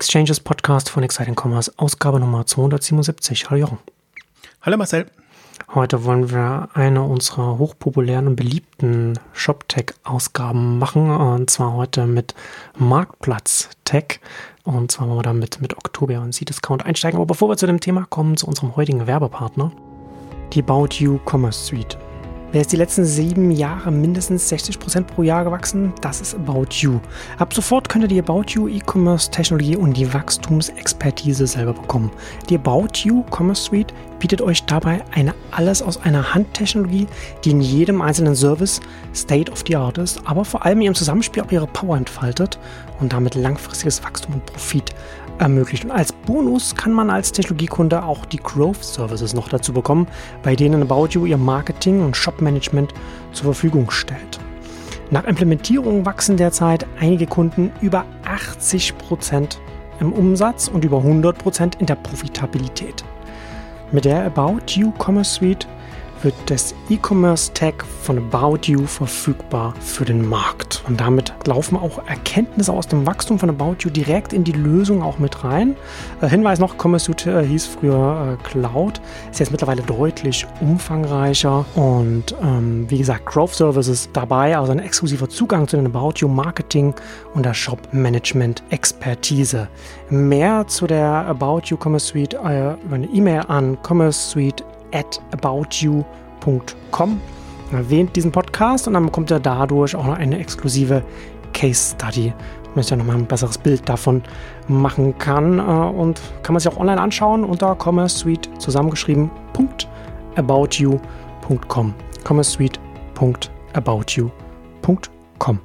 Exchanges Podcast von Exciting Commerce, Ausgabe Nummer 277. Hallo Jochen. Hallo Marcel. Heute wollen wir eine unserer hochpopulären und beliebten ShopTech-Ausgaben machen. Und zwar heute mit Marktplatz-Tech. Und zwar wollen wir damit mit Oktober und C-Discount einsteigen. Aber bevor wir zu dem Thema kommen, zu unserem heutigen Werbepartner, die About You Commerce Suite. Wer ist die letzten sieben Jahre mindestens 60% pro Jahr gewachsen? Das ist About You. Ab sofort könnt ihr die About You E-Commerce-Technologie und die Wachstumsexpertise selber bekommen. Die About You Commerce Suite bietet euch dabei eine alles aus einer Hand-Technologie, die in jedem einzelnen Service State of the Art ist, aber vor allem ihrem Zusammenspiel auch ihre Power entfaltet und damit langfristiges Wachstum und Profit ermöglicht. Und als Bonus kann man als Technologiekunde auch die Growth Services noch dazu bekommen, bei denen About You ihr Marketing und Shop-Management zur Verfügung stellt. Nach Implementierung wachsen derzeit einige Kunden über 80 Prozent im Umsatz und über 100 Prozent in der Profitabilität. Mit der About You Commerce Suite wird das E-Commerce-Tag von About You verfügbar für den Markt. Und damit laufen auch Erkenntnisse aus dem Wachstum von About You direkt in die Lösung auch mit rein. Äh, Hinweis noch, Commerce Suite äh, hieß früher äh, Cloud, ist jetzt mittlerweile deutlich umfangreicher und ähm, wie gesagt, Growth Services dabei, also ein exklusiver Zugang zu den About You Marketing und der Shop Management Expertise. Mehr zu der About You Commerce Suite über eine E-Mail an commerce suite at aboutyou.com. Erwähnt diesen Podcast und dann bekommt ihr dadurch auch noch eine exklusive Case Study, damit ich ja nochmal ein besseres Bild davon machen kann. Äh, und kann man sich auch online anschauen unter Commerce Suite zusammengeschrieben.aboutyou.com. Commerce Suite.aboutyou.com.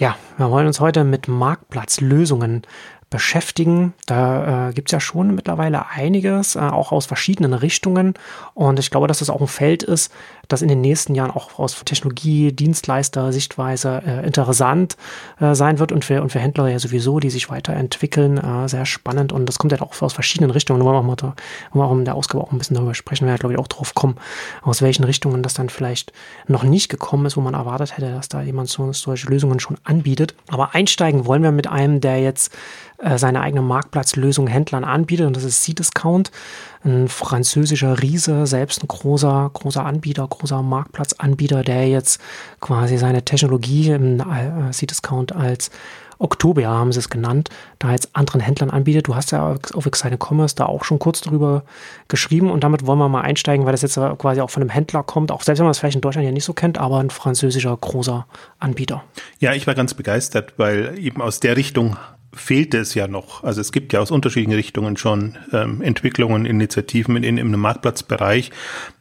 Ja, wir wollen uns heute mit Marktplatzlösungen beschäftigen. Da äh, gibt es ja schon mittlerweile einiges, äh, auch aus verschiedenen Richtungen. Und ich glaube, dass das auch ein Feld ist, das in den nächsten Jahren auch aus Technologie, Dienstleister, Sichtweise äh, interessant äh, sein wird und für, und für Händler ja sowieso, die sich weiterentwickeln, äh, sehr spannend. Und das kommt ja auch aus verschiedenen Richtungen. Da wollen wir, auch mal, auch in der Ausgabe auch ein bisschen darüber sprechen. Wir werden, glaube ich, auch drauf kommen, aus welchen Richtungen das dann vielleicht noch nicht gekommen ist, wo man erwartet hätte, dass da jemand so, solche Lösungen schon anbietet. Aber einsteigen wollen wir mit einem, der jetzt äh, seine eigene Marktplatzlösung Händlern anbietet und das ist C-Discount, ein französischer Riese, selbst ein großer, großer Anbieter, großer Marktplatzanbieter, der jetzt quasi seine Technologie im äh, C-Discount als Oktober haben sie es genannt, da jetzt anderen Händlern anbietet. Du hast ja auf Exciting Commerce da auch schon kurz darüber geschrieben und damit wollen wir mal einsteigen, weil das jetzt quasi auch von einem Händler kommt, auch selbst wenn man es vielleicht in Deutschland ja nicht so kennt, aber ein französischer großer Anbieter. Ja, ich war ganz begeistert, weil eben aus der Richtung fehlte es ja noch. Also es gibt ja aus unterschiedlichen Richtungen schon ähm, Entwicklungen, Initiativen in, in, im Marktplatzbereich.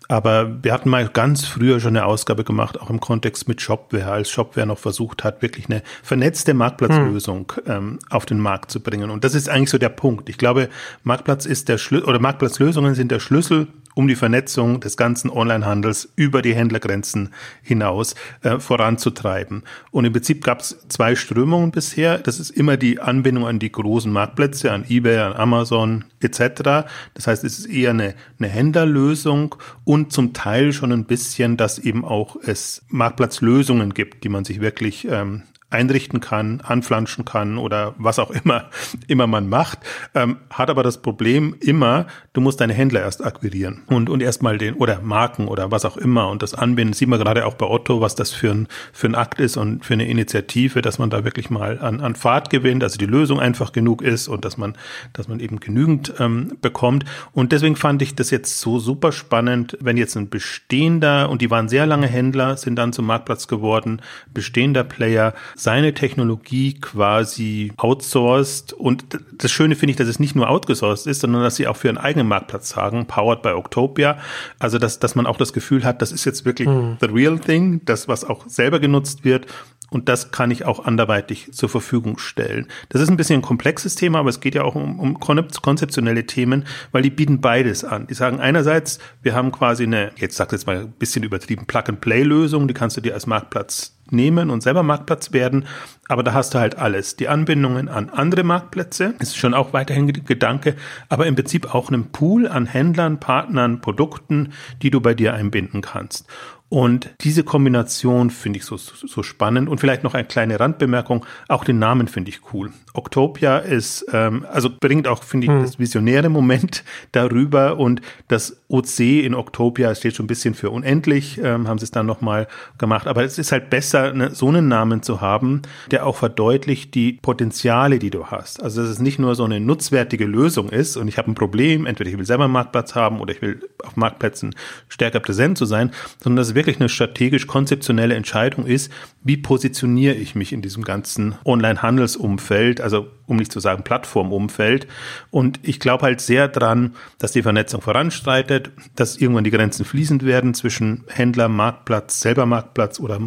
Aber wir hatten mal ganz früher schon eine Ausgabe gemacht, auch im Kontext mit Shopware, als Shopware noch versucht hat, wirklich eine vernetzte Marktplatzlösung hm. ähm, auf den Markt zu bringen. Und das ist eigentlich so der Punkt. Ich glaube, Marktplatz ist der Schlüssel oder Marktplatzlösungen sind der Schlüssel um die Vernetzung des ganzen Onlinehandels über die Händlergrenzen hinaus äh, voranzutreiben. Und im Prinzip gab es zwei Strömungen bisher. Das ist immer die Anbindung an die großen Marktplätze, an eBay, an Amazon etc. Das heißt, es ist eher eine, eine Händlerlösung und zum Teil schon ein bisschen, dass eben auch es Marktplatzlösungen gibt, die man sich wirklich ähm, einrichten kann, anflanschen kann oder was auch immer, immer man macht, ähm, hat aber das Problem immer, du musst deine Händler erst akquirieren und, und erstmal den, oder Marken oder was auch immer und das anbinden. sieht man gerade auch bei Otto, was das für ein, für ein Akt ist und für eine Initiative, dass man da wirklich mal an, an Fahrt gewinnt, also die Lösung einfach genug ist und dass man, dass man eben genügend ähm, bekommt. Und deswegen fand ich das jetzt so super spannend, wenn jetzt ein bestehender, und die waren sehr lange Händler, sind dann zum Marktplatz geworden, bestehender Player, seine Technologie quasi outsourced. Und das Schöne finde ich, dass es nicht nur outgesourced ist, sondern dass sie auch für einen eigenen Marktplatz sagen, powered by Octopia. Also, dass, dass man auch das Gefühl hat, das ist jetzt wirklich mhm. the real thing, das, was auch selber genutzt wird. Und das kann ich auch anderweitig zur Verfügung stellen. Das ist ein bisschen ein komplexes Thema, aber es geht ja auch um, um konzeptionelle Themen, weil die bieten beides an. Die sagen einerseits, wir haben quasi eine, jetzt sagt jetzt mal ein bisschen übertrieben, Plug-and-Play-Lösung, die kannst du dir als Marktplatz nehmen und selber Marktplatz werden. Aber da hast du halt alles. Die Anbindungen an andere Marktplätze ist schon auch weiterhin Gedanke, aber im Prinzip auch einen Pool an Händlern, Partnern, Produkten, die du bei dir einbinden kannst. Und diese Kombination finde ich so, so spannend. Und vielleicht noch eine kleine Randbemerkung, auch den Namen finde ich cool. Octopia ist, ähm, also bringt auch, finde ich, hm. das visionäre Moment darüber und das OC in Octopia steht schon ein bisschen für unendlich, ähm, haben sie es dann nochmal gemacht. Aber es ist halt besser, ne, so einen Namen zu haben, der auch verdeutlicht die Potenziale, die du hast. Also dass es nicht nur so eine nutzwertige Lösung ist und ich habe ein Problem, entweder ich will selber einen Marktplatz haben oder ich will auf Marktplätzen stärker präsent zu sein, sondern dass es wirklich eine strategisch-konzeptionelle Entscheidung ist, wie positioniere ich mich in diesem ganzen Online-Handelsumfeld, also um nicht zu sagen Plattformumfeld. Und ich glaube halt sehr dran, dass die Vernetzung voranstreitet, dass irgendwann die Grenzen fließend werden zwischen Händler, Marktplatz, selber Marktplatz oder,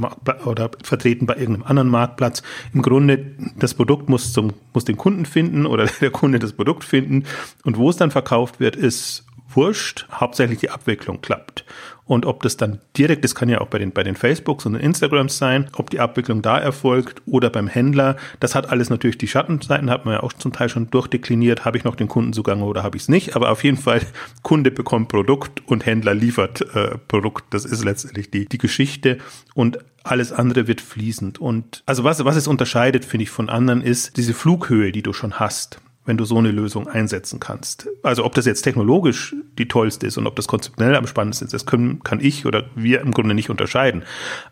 oder vertreten bei irgendeinem anderen Marktplatz. Im Grunde, das Produkt muss zum, muss den Kunden finden oder der Kunde das Produkt finden. Und wo es dann verkauft wird, ist wurscht. Hauptsächlich die Abwicklung klappt. Und ob das dann direkt, das kann ja auch bei den, bei den Facebooks und den Instagrams sein, ob die Abwicklung da erfolgt oder beim Händler, das hat alles natürlich die Schattenseiten, hat man ja auch zum Teil schon durchdekliniert, habe ich noch den Kundenzugang oder habe ich es nicht. Aber auf jeden Fall, Kunde bekommt Produkt und Händler liefert äh, Produkt. Das ist letztendlich die, die Geschichte. Und alles andere wird fließend. Und also was, was es unterscheidet, finde ich, von anderen, ist diese Flughöhe, die du schon hast wenn du so eine Lösung einsetzen kannst. Also ob das jetzt technologisch die tollste ist und ob das konzeptionell am spannendsten ist, das können, kann ich oder wir im Grunde nicht unterscheiden.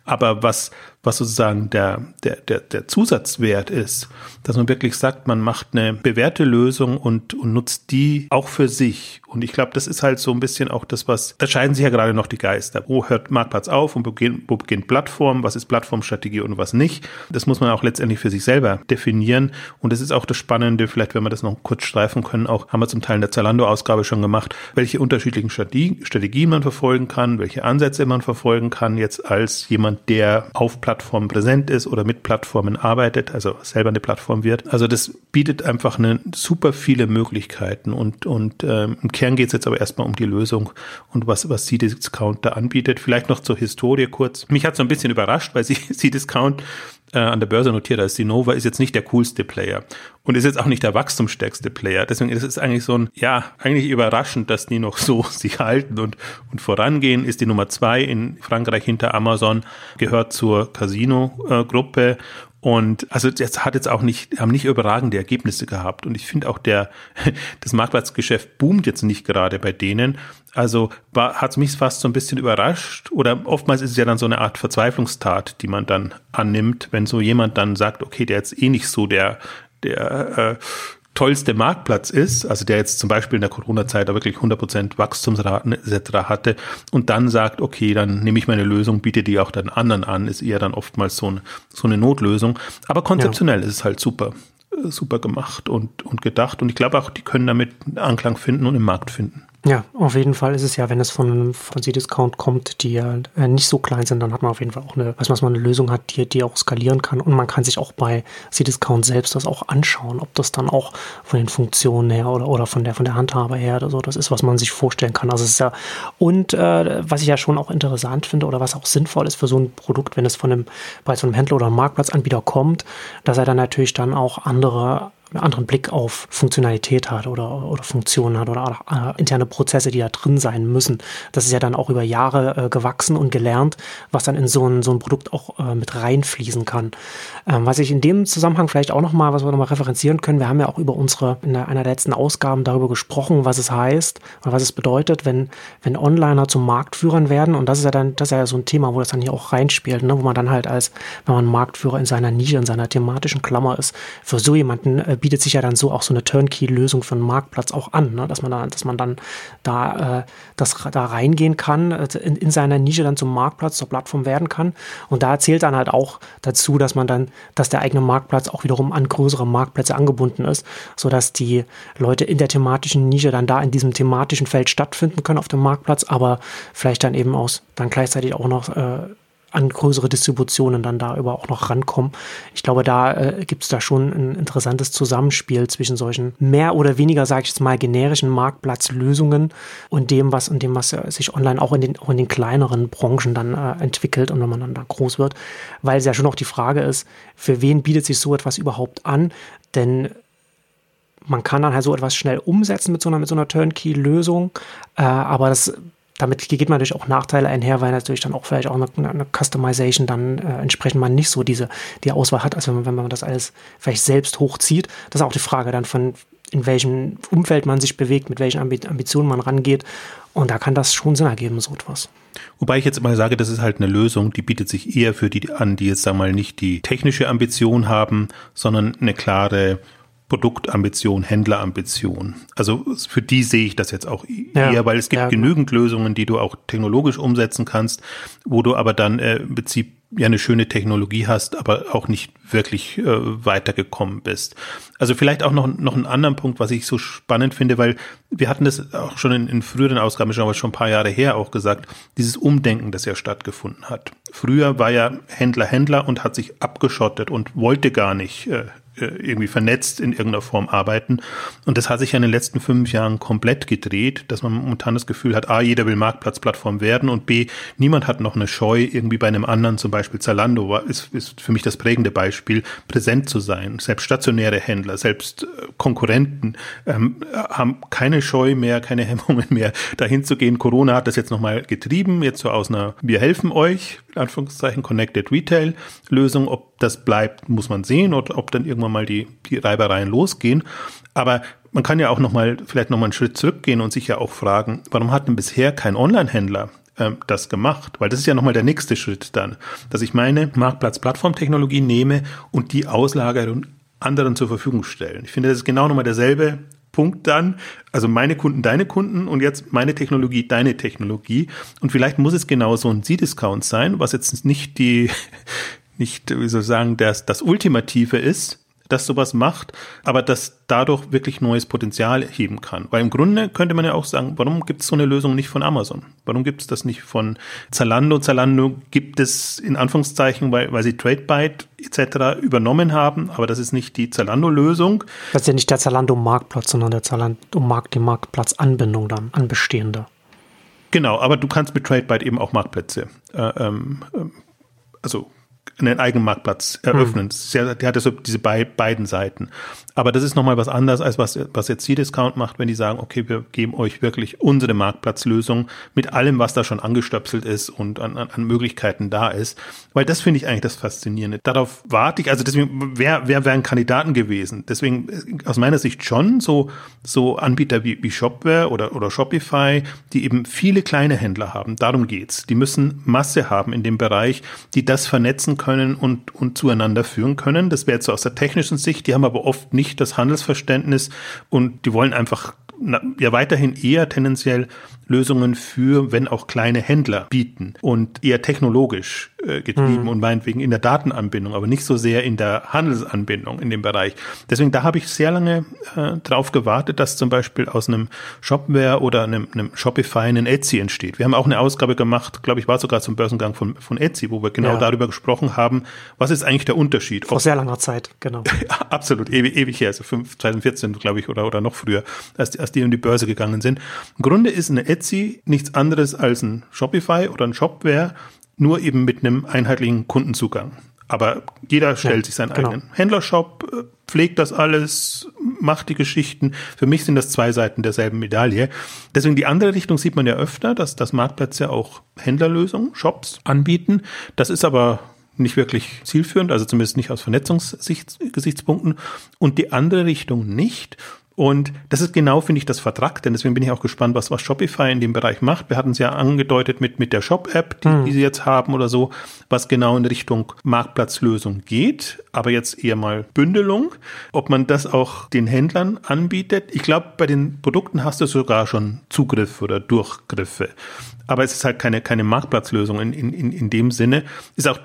Aber was, was sozusagen der, der, der, der Zusatzwert ist, dass man wirklich sagt, man macht eine bewährte Lösung und, und nutzt die auch für sich. Und ich glaube, das ist halt so ein bisschen auch das, was, da scheiden sich ja gerade noch die Geister. Wo hört Marktplatz auf und wo beginnt, wo beginnt Plattform? Was ist Plattformstrategie und was nicht? Das muss man auch letztendlich für sich selber definieren. Und das ist auch das Spannende, vielleicht wenn wir das noch kurz streifen können, auch haben wir zum Teil in der Zalando-Ausgabe schon gemacht, welche unterschiedlichen Strategien man verfolgen kann, welche Ansätze man verfolgen kann, jetzt als jemand, der auf Plattformen präsent ist oder mit Plattformen arbeitet, also selber eine Plattform wird. Also das bietet einfach eine super viele Möglichkeiten und, und ähm, im Kern geht es jetzt aber erstmal um die Lösung und was, was C-Discount da anbietet. Vielleicht noch zur Historie kurz. Mich hat so ein bisschen überrascht, weil C-Discount äh, an der Börse notiert ist, Sinova ist jetzt nicht der coolste Player und ist jetzt auch nicht der wachstumsstärkste Player. Deswegen ist es eigentlich so ein, ja, eigentlich überraschend, dass die noch so sich halten und, und vorangehen. Ist die Nummer zwei in Frankreich hinter Amazon, gehört zur Casino-Gruppe und also das hat jetzt auch nicht, haben nicht überragende Ergebnisse gehabt. Und ich finde auch der, das Marktplatzgeschäft boomt jetzt nicht gerade bei denen. Also hat mich fast so ein bisschen überrascht. Oder oftmals ist es ja dann so eine Art Verzweiflungstat, die man dann annimmt, wenn so jemand dann sagt, okay, der jetzt eh nicht so der, der äh, tollste Marktplatz ist, also der jetzt zum Beispiel in der Corona-Zeit wirklich 100% Wachstumsraten etc. hatte und dann sagt, okay, dann nehme ich meine Lösung, biete die auch dann anderen an, ist eher dann oftmals so, ein, so eine Notlösung. Aber konzeptionell ja. ist es halt super, super gemacht und, und gedacht und ich glaube auch, die können damit Anklang finden und im Markt finden. Ja, auf jeden Fall ist es ja, wenn es von, C-Discount kommt, die ja äh, nicht so klein sind, dann hat man auf jeden Fall auch eine, weiß man eine Lösung hat, die, die auch skalieren kann. Und man kann sich auch bei C-Discount selbst das auch anschauen, ob das dann auch von den Funktionen her oder, oder von der, von der Handhabe her oder so, das ist, was man sich vorstellen kann. Also es ist ja, und äh, was ich ja schon auch interessant finde oder was auch sinnvoll ist für so ein Produkt, wenn es von einem, bei so einem Händler oder einem Marktplatzanbieter kommt, dass er dann natürlich dann auch andere einen anderen Blick auf Funktionalität hat oder, oder Funktionen hat oder äh, interne Prozesse, die da drin sein müssen. Das ist ja dann auch über Jahre äh, gewachsen und gelernt, was dann in so ein, so ein Produkt auch äh, mit reinfließen kann. Ähm, was ich in dem Zusammenhang vielleicht auch nochmal, was wir nochmal referenzieren können, wir haben ja auch über unsere, in einer der letzten Ausgaben darüber gesprochen, was es heißt oder was es bedeutet, wenn, wenn Onliner zum Marktführern werden. Und das ist ja dann, das ist ja so ein Thema, wo das dann hier auch reinspielt, ne? wo man dann halt als, wenn man Marktführer in seiner Nische, in seiner thematischen Klammer ist, für so jemanden äh, bietet sich ja dann so auch so eine Turnkey-Lösung für einen Marktplatz auch an, ne? dass man da, dass man dann da, äh, das, da reingehen kann, äh, in, in seiner Nische dann zum Marktplatz, zur Plattform werden kann. Und da zählt dann halt auch dazu, dass man dann, dass der eigene Marktplatz auch wiederum an größere Marktplätze angebunden ist, sodass die Leute in der thematischen Nische dann da in diesem thematischen Feld stattfinden können auf dem Marktplatz, aber vielleicht dann eben aus, dann gleichzeitig auch noch äh, an größere Distributionen dann da über auch noch rankommen. Ich glaube, da äh, gibt es da schon ein interessantes Zusammenspiel zwischen solchen mehr oder weniger, sage ich jetzt mal, generischen Marktplatzlösungen und dem, was und dem, was äh, sich online auch in den, auch in den kleineren Branchen dann äh, entwickelt und wenn man dann da groß wird, weil es ja schon noch die Frage ist, für wen bietet sich so etwas überhaupt an? Denn man kann dann halt so etwas schnell umsetzen mit so einer, mit so einer Turnkey-Lösung, äh, aber das damit geht man natürlich auch Nachteile einher, weil natürlich dann auch vielleicht auch eine, eine Customization dann äh, entsprechend man nicht so diese die Auswahl hat, als wenn man, wenn man das alles vielleicht selbst hochzieht. Das ist auch die Frage dann von in welchem Umfeld man sich bewegt, mit welchen Ambitionen man rangeht. Und da kann das schon Sinn ergeben, so etwas. Wobei ich jetzt mal sage, das ist halt eine Lösung, die bietet sich eher für die an, die jetzt sagen mal nicht die technische Ambition haben, sondern eine klare Produktambition, Händlerambition. Also für die sehe ich das jetzt auch eher, ja, weil es gibt ja, genügend Lösungen, die du auch technologisch umsetzen kannst, wo du aber dann äh, im Prinzip ja eine schöne Technologie hast, aber auch nicht wirklich äh, weitergekommen bist. Also vielleicht auch noch, noch einen anderen Punkt, was ich so spannend finde, weil wir hatten das auch schon in, in früheren Ausgaben schon, aber schon ein paar Jahre her auch gesagt, dieses Umdenken, das ja stattgefunden hat. Früher war ja Händler Händler und hat sich abgeschottet und wollte gar nicht äh, irgendwie vernetzt in irgendeiner Form arbeiten. Und das hat sich ja in den letzten fünf Jahren komplett gedreht, dass man momentan das Gefühl hat, A, jeder will Marktplatzplattform werden und B, niemand hat noch eine Scheu, irgendwie bei einem anderen, zum Beispiel Zalando, ist, ist für mich das prägende Beispiel, präsent zu sein. Selbst stationäre Händler, selbst äh, Konkurrenten ähm, haben keine Scheu mehr, keine Hemmungen mehr, dahin zu gehen. Corona hat das jetzt nochmal getrieben, jetzt so aus einer Wir helfen euch, in Anführungszeichen, Connected Retail Lösung. Ob das bleibt, muss man sehen oder ob dann irgendwann mal die, die Reibereien losgehen. Aber man kann ja auch nochmal, vielleicht nochmal einen Schritt zurückgehen und sich ja auch fragen, warum hat denn bisher kein Online-Händler ähm, das gemacht? Weil das ist ja nochmal der nächste Schritt dann, dass ich meine Marktplatz-Plattformtechnologie nehme und die auslagere und anderen zur Verfügung stellen. Ich finde, das ist genau nochmal derselbe Punkt dann, also meine Kunden, deine Kunden und jetzt meine Technologie, deine Technologie. Und vielleicht muss es genau so ein Z-Discount sein, was jetzt nicht die, nicht, wie soll ich sagen, das, das Ultimative ist, das sowas macht, aber das dadurch wirklich neues Potenzial heben kann. Weil im Grunde könnte man ja auch sagen, warum gibt es so eine Lösung nicht von Amazon? Warum gibt es das nicht von Zalando? Zalando gibt es in Anführungszeichen, weil, weil sie TradeByte etc. übernommen haben, aber das ist nicht die Zalando-Lösung. Das ist ja nicht der Zalando-Marktplatz, sondern der Zalando-Markt, die Marktplatzanbindung dann an bestehende. Genau, aber du kannst mit TradeByte eben auch Marktplätze, äh, ähm, ähm also einen eigenen Marktplatz eröffnen. Mhm. Sehr, der hat ja so diese bei, beiden Seiten. Aber das ist nochmal was anderes, als was, was jetzt C-Discount macht, wenn die sagen, okay, wir geben euch wirklich unsere Marktplatzlösung mit allem, was da schon angestöpselt ist und an, an, an Möglichkeiten da ist. Weil das finde ich eigentlich das Faszinierende. Darauf warte ich, also deswegen, wer, wer wären Kandidaten gewesen? Deswegen, aus meiner Sicht schon so, so Anbieter wie, wie Shopware oder, oder Shopify, die eben viele kleine Händler haben. Darum geht's. Die müssen Masse haben in dem Bereich, die das vernetzen können und, und zueinander führen können. Das wäre jetzt so aus der technischen Sicht. Die haben aber oft nicht nicht das Handelsverständnis und die wollen einfach ja weiterhin eher tendenziell Lösungen für, wenn auch kleine Händler bieten und eher technologisch äh, getrieben mhm. und meinetwegen in der Datenanbindung, aber nicht so sehr in der Handelsanbindung in dem Bereich. Deswegen, da habe ich sehr lange äh, drauf gewartet, dass zum Beispiel aus einem Shopware oder einem, einem Shopify ein Etsy entsteht. Wir haben auch eine Ausgabe gemacht, glaube ich, war sogar zum Börsengang von, von Etsy, wo wir genau ja. darüber gesprochen haben, was ist eigentlich der Unterschied. Vor sehr langer Zeit, genau. Absolut, ewig, ewig her, also 2014, glaube ich, oder, oder noch früher, als, als die in die Börse gegangen sind. Im Grunde ist eine Etsy nichts anderes als ein Shopify oder ein Shopware, nur eben mit einem einheitlichen Kundenzugang. Aber jeder stellt ja, sich seinen genau. eigenen Händlershop, äh, pflegt das alles, macht die Geschichten. Für mich sind das zwei Seiten derselben Medaille. Deswegen die andere Richtung sieht man ja öfter, dass das Marktplätze auch Händlerlösungen, Shops anbieten. Das ist aber nicht wirklich zielführend, also zumindest nicht aus Vernetzungsgesichtspunkten. Und die andere Richtung nicht. Und das ist genau, finde ich, das Vertrag, denn deswegen bin ich auch gespannt, was, was Shopify in dem Bereich macht. Wir hatten es ja angedeutet mit, mit der Shop-App, die, mhm. die sie jetzt haben oder so, was genau in Richtung Marktplatzlösung geht, aber jetzt eher mal Bündelung. Ob man das auch den Händlern anbietet. Ich glaube, bei den Produkten hast du sogar schon Zugriff oder Durchgriffe. Aber es ist halt keine, keine Marktplatzlösung in, in, in dem Sinne. Ist auch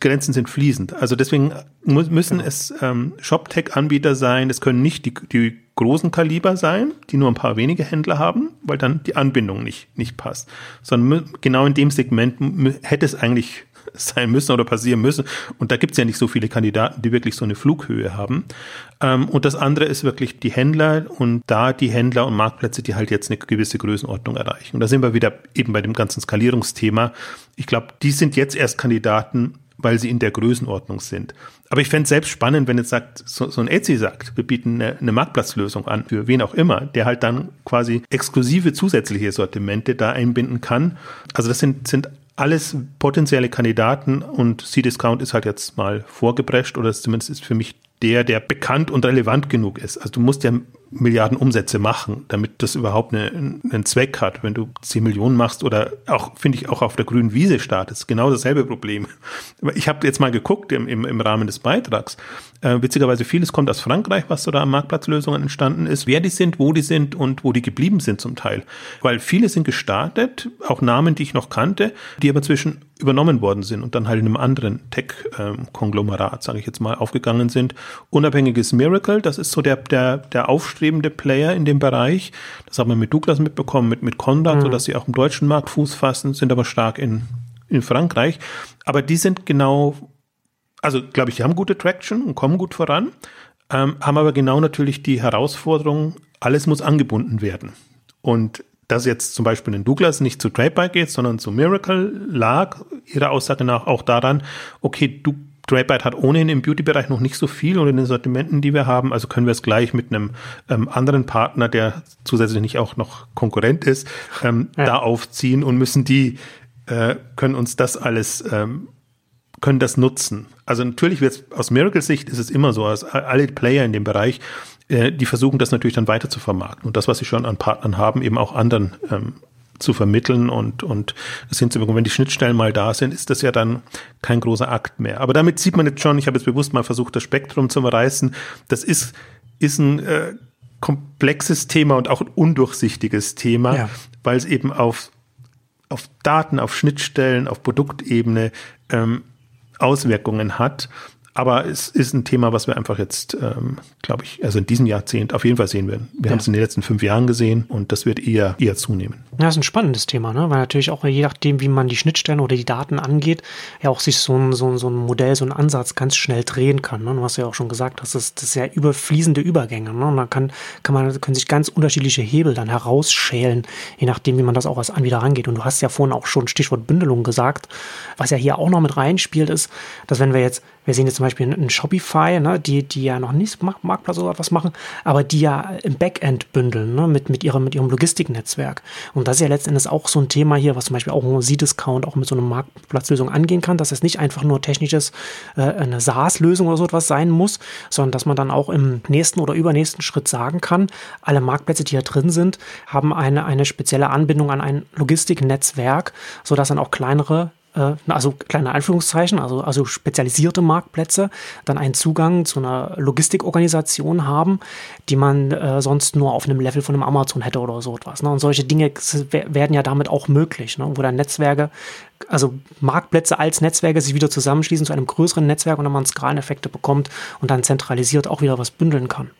Grenzen sind fließend. Also deswegen müssen genau. es ähm, ShopTech-Anbieter sein. Es können nicht die, die großen Kaliber sein, die nur ein paar wenige Händler haben, weil dann die Anbindung nicht, nicht passt. Sondern genau in dem Segment hätte es eigentlich sein müssen oder passieren müssen. Und da gibt es ja nicht so viele Kandidaten, die wirklich so eine Flughöhe haben. Ähm, und das andere ist wirklich die Händler und da die Händler und Marktplätze, die halt jetzt eine gewisse Größenordnung erreichen. Und da sind wir wieder eben bei dem ganzen Skalierungsthema. Ich glaube, die sind jetzt erst Kandidaten, weil sie in der Größenordnung sind. Aber ich fände es selbst spannend, wenn jetzt sagt, so, so ein Etsy sagt, wir bieten eine, eine Marktplatzlösung an, für wen auch immer, der halt dann quasi exklusive zusätzliche Sortimente da einbinden kann. Also das sind, sind alles potenzielle Kandidaten und C-Discount ist halt jetzt mal vorgeprescht oder zumindest ist für mich der, der bekannt und relevant genug ist. Also du musst ja Milliarden Umsätze machen, damit das überhaupt eine, einen Zweck hat. Wenn du 10 Millionen machst oder auch, finde ich, auch auf der grünen Wiese startest, genau dasselbe Problem. Ich habe jetzt mal geguckt im, im, im Rahmen des Beitrags. Äh, witzigerweise vieles kommt aus Frankreich, was so da an Marktplatzlösungen entstanden ist, wer die sind, wo die sind und wo die geblieben sind zum Teil. Weil viele sind gestartet, auch Namen, die ich noch kannte, die aber zwischen übernommen worden sind und dann halt in einem anderen Tech-Konglomerat, sage ich jetzt mal, aufgegangen sind. Unabhängiges Miracle, das ist so der, der, der aufstrebende Player in dem Bereich. Das haben wir mit Douglas mitbekommen, mit, mit Conrad, mhm. sodass sie auch im deutschen Markt Fuß fassen, sind aber stark in, in Frankreich. Aber die sind genau, also glaube ich, die haben gute Traction und kommen gut voran, ähm, haben aber genau natürlich die Herausforderung, alles muss angebunden werden. Und dass jetzt zum Beispiel in Douglas nicht zu Tradebyte geht, sondern zu Miracle, lag ihrer Aussage nach auch daran, okay, du Tradebyte hat ohnehin im Beauty-Bereich noch nicht so viel und in den Sortimenten, die wir haben, also können wir es gleich mit einem ähm, anderen Partner, der zusätzlich nicht auch noch Konkurrent ist, ähm, ja. da aufziehen und müssen die, äh, können uns das alles, ähm, können das nutzen. Also natürlich wird aus Miracle-Sicht ist es immer so, dass alle Player in dem Bereich äh, die versuchen das natürlich dann weiter zu vermarkten und das, was sie schon an Partnern haben, eben auch anderen ähm, zu vermitteln und, und das hinzubekommen. Wenn die Schnittstellen mal da sind, ist das ja dann kein großer Akt mehr. Aber damit sieht man jetzt schon, ich habe jetzt bewusst mal versucht, das Spektrum zu reißen. Das ist, ist ein äh, komplexes Thema und auch ein undurchsichtiges Thema, ja. weil es eben auf, auf Daten, auf Schnittstellen, auf Produktebene ähm, Auswirkungen hat. Aber es ist ein Thema, was wir einfach jetzt, ähm, glaube ich, also in diesem Jahrzehnt auf jeden Fall sehen werden. Wir ja. haben es in den letzten fünf Jahren gesehen und das wird eher, eher zunehmen. Ja, das ist ein spannendes Thema, ne? weil natürlich auch je nachdem, wie man die Schnittstellen oder die Daten angeht, ja auch sich so ein, so ein, so ein Modell, so ein Ansatz ganz schnell drehen kann. Ne? Du hast ja auch schon gesagt, das ist, das ist ja überfließende Übergänge. Ne? Und da kann, kann man, können sich ganz unterschiedliche Hebel dann herausschälen, je nachdem, wie man das auch als Anbieter rangeht. Und du hast ja vorhin auch schon Stichwort Bündelung gesagt, was ja hier auch noch mit reinspielt, ist, dass wenn wir jetzt wir sehen jetzt zum Beispiel einen Shopify, ne, die, die ja noch nicht Marktplatz oder was machen, aber die ja im Backend bündeln, ne, mit, mit, ihrem, mit ihrem Logistiknetzwerk. Und das ist ja letztendlich auch so ein Thema hier, was zum Beispiel auch ein Z-Discount auch mit so einer Marktplatzlösung angehen kann, dass es nicht einfach nur technisches, äh, eine SaaS-Lösung oder so etwas sein muss, sondern dass man dann auch im nächsten oder übernächsten Schritt sagen kann, alle Marktplätze, die hier drin sind, haben eine, eine spezielle Anbindung an ein Logistiknetzwerk, sodass dann auch kleinere also kleine Anführungszeichen, also, also spezialisierte Marktplätze, dann einen Zugang zu einer Logistikorganisation haben, die man äh, sonst nur auf einem Level von einem Amazon hätte oder so etwas. Ne? Und solche Dinge werden ja damit auch möglich, ne? wo dann Netzwerke, also Marktplätze als Netzwerke sich wieder zusammenschließen zu einem größeren Netzwerk und dann man Skaleneffekte bekommt und dann zentralisiert auch wieder was bündeln kann.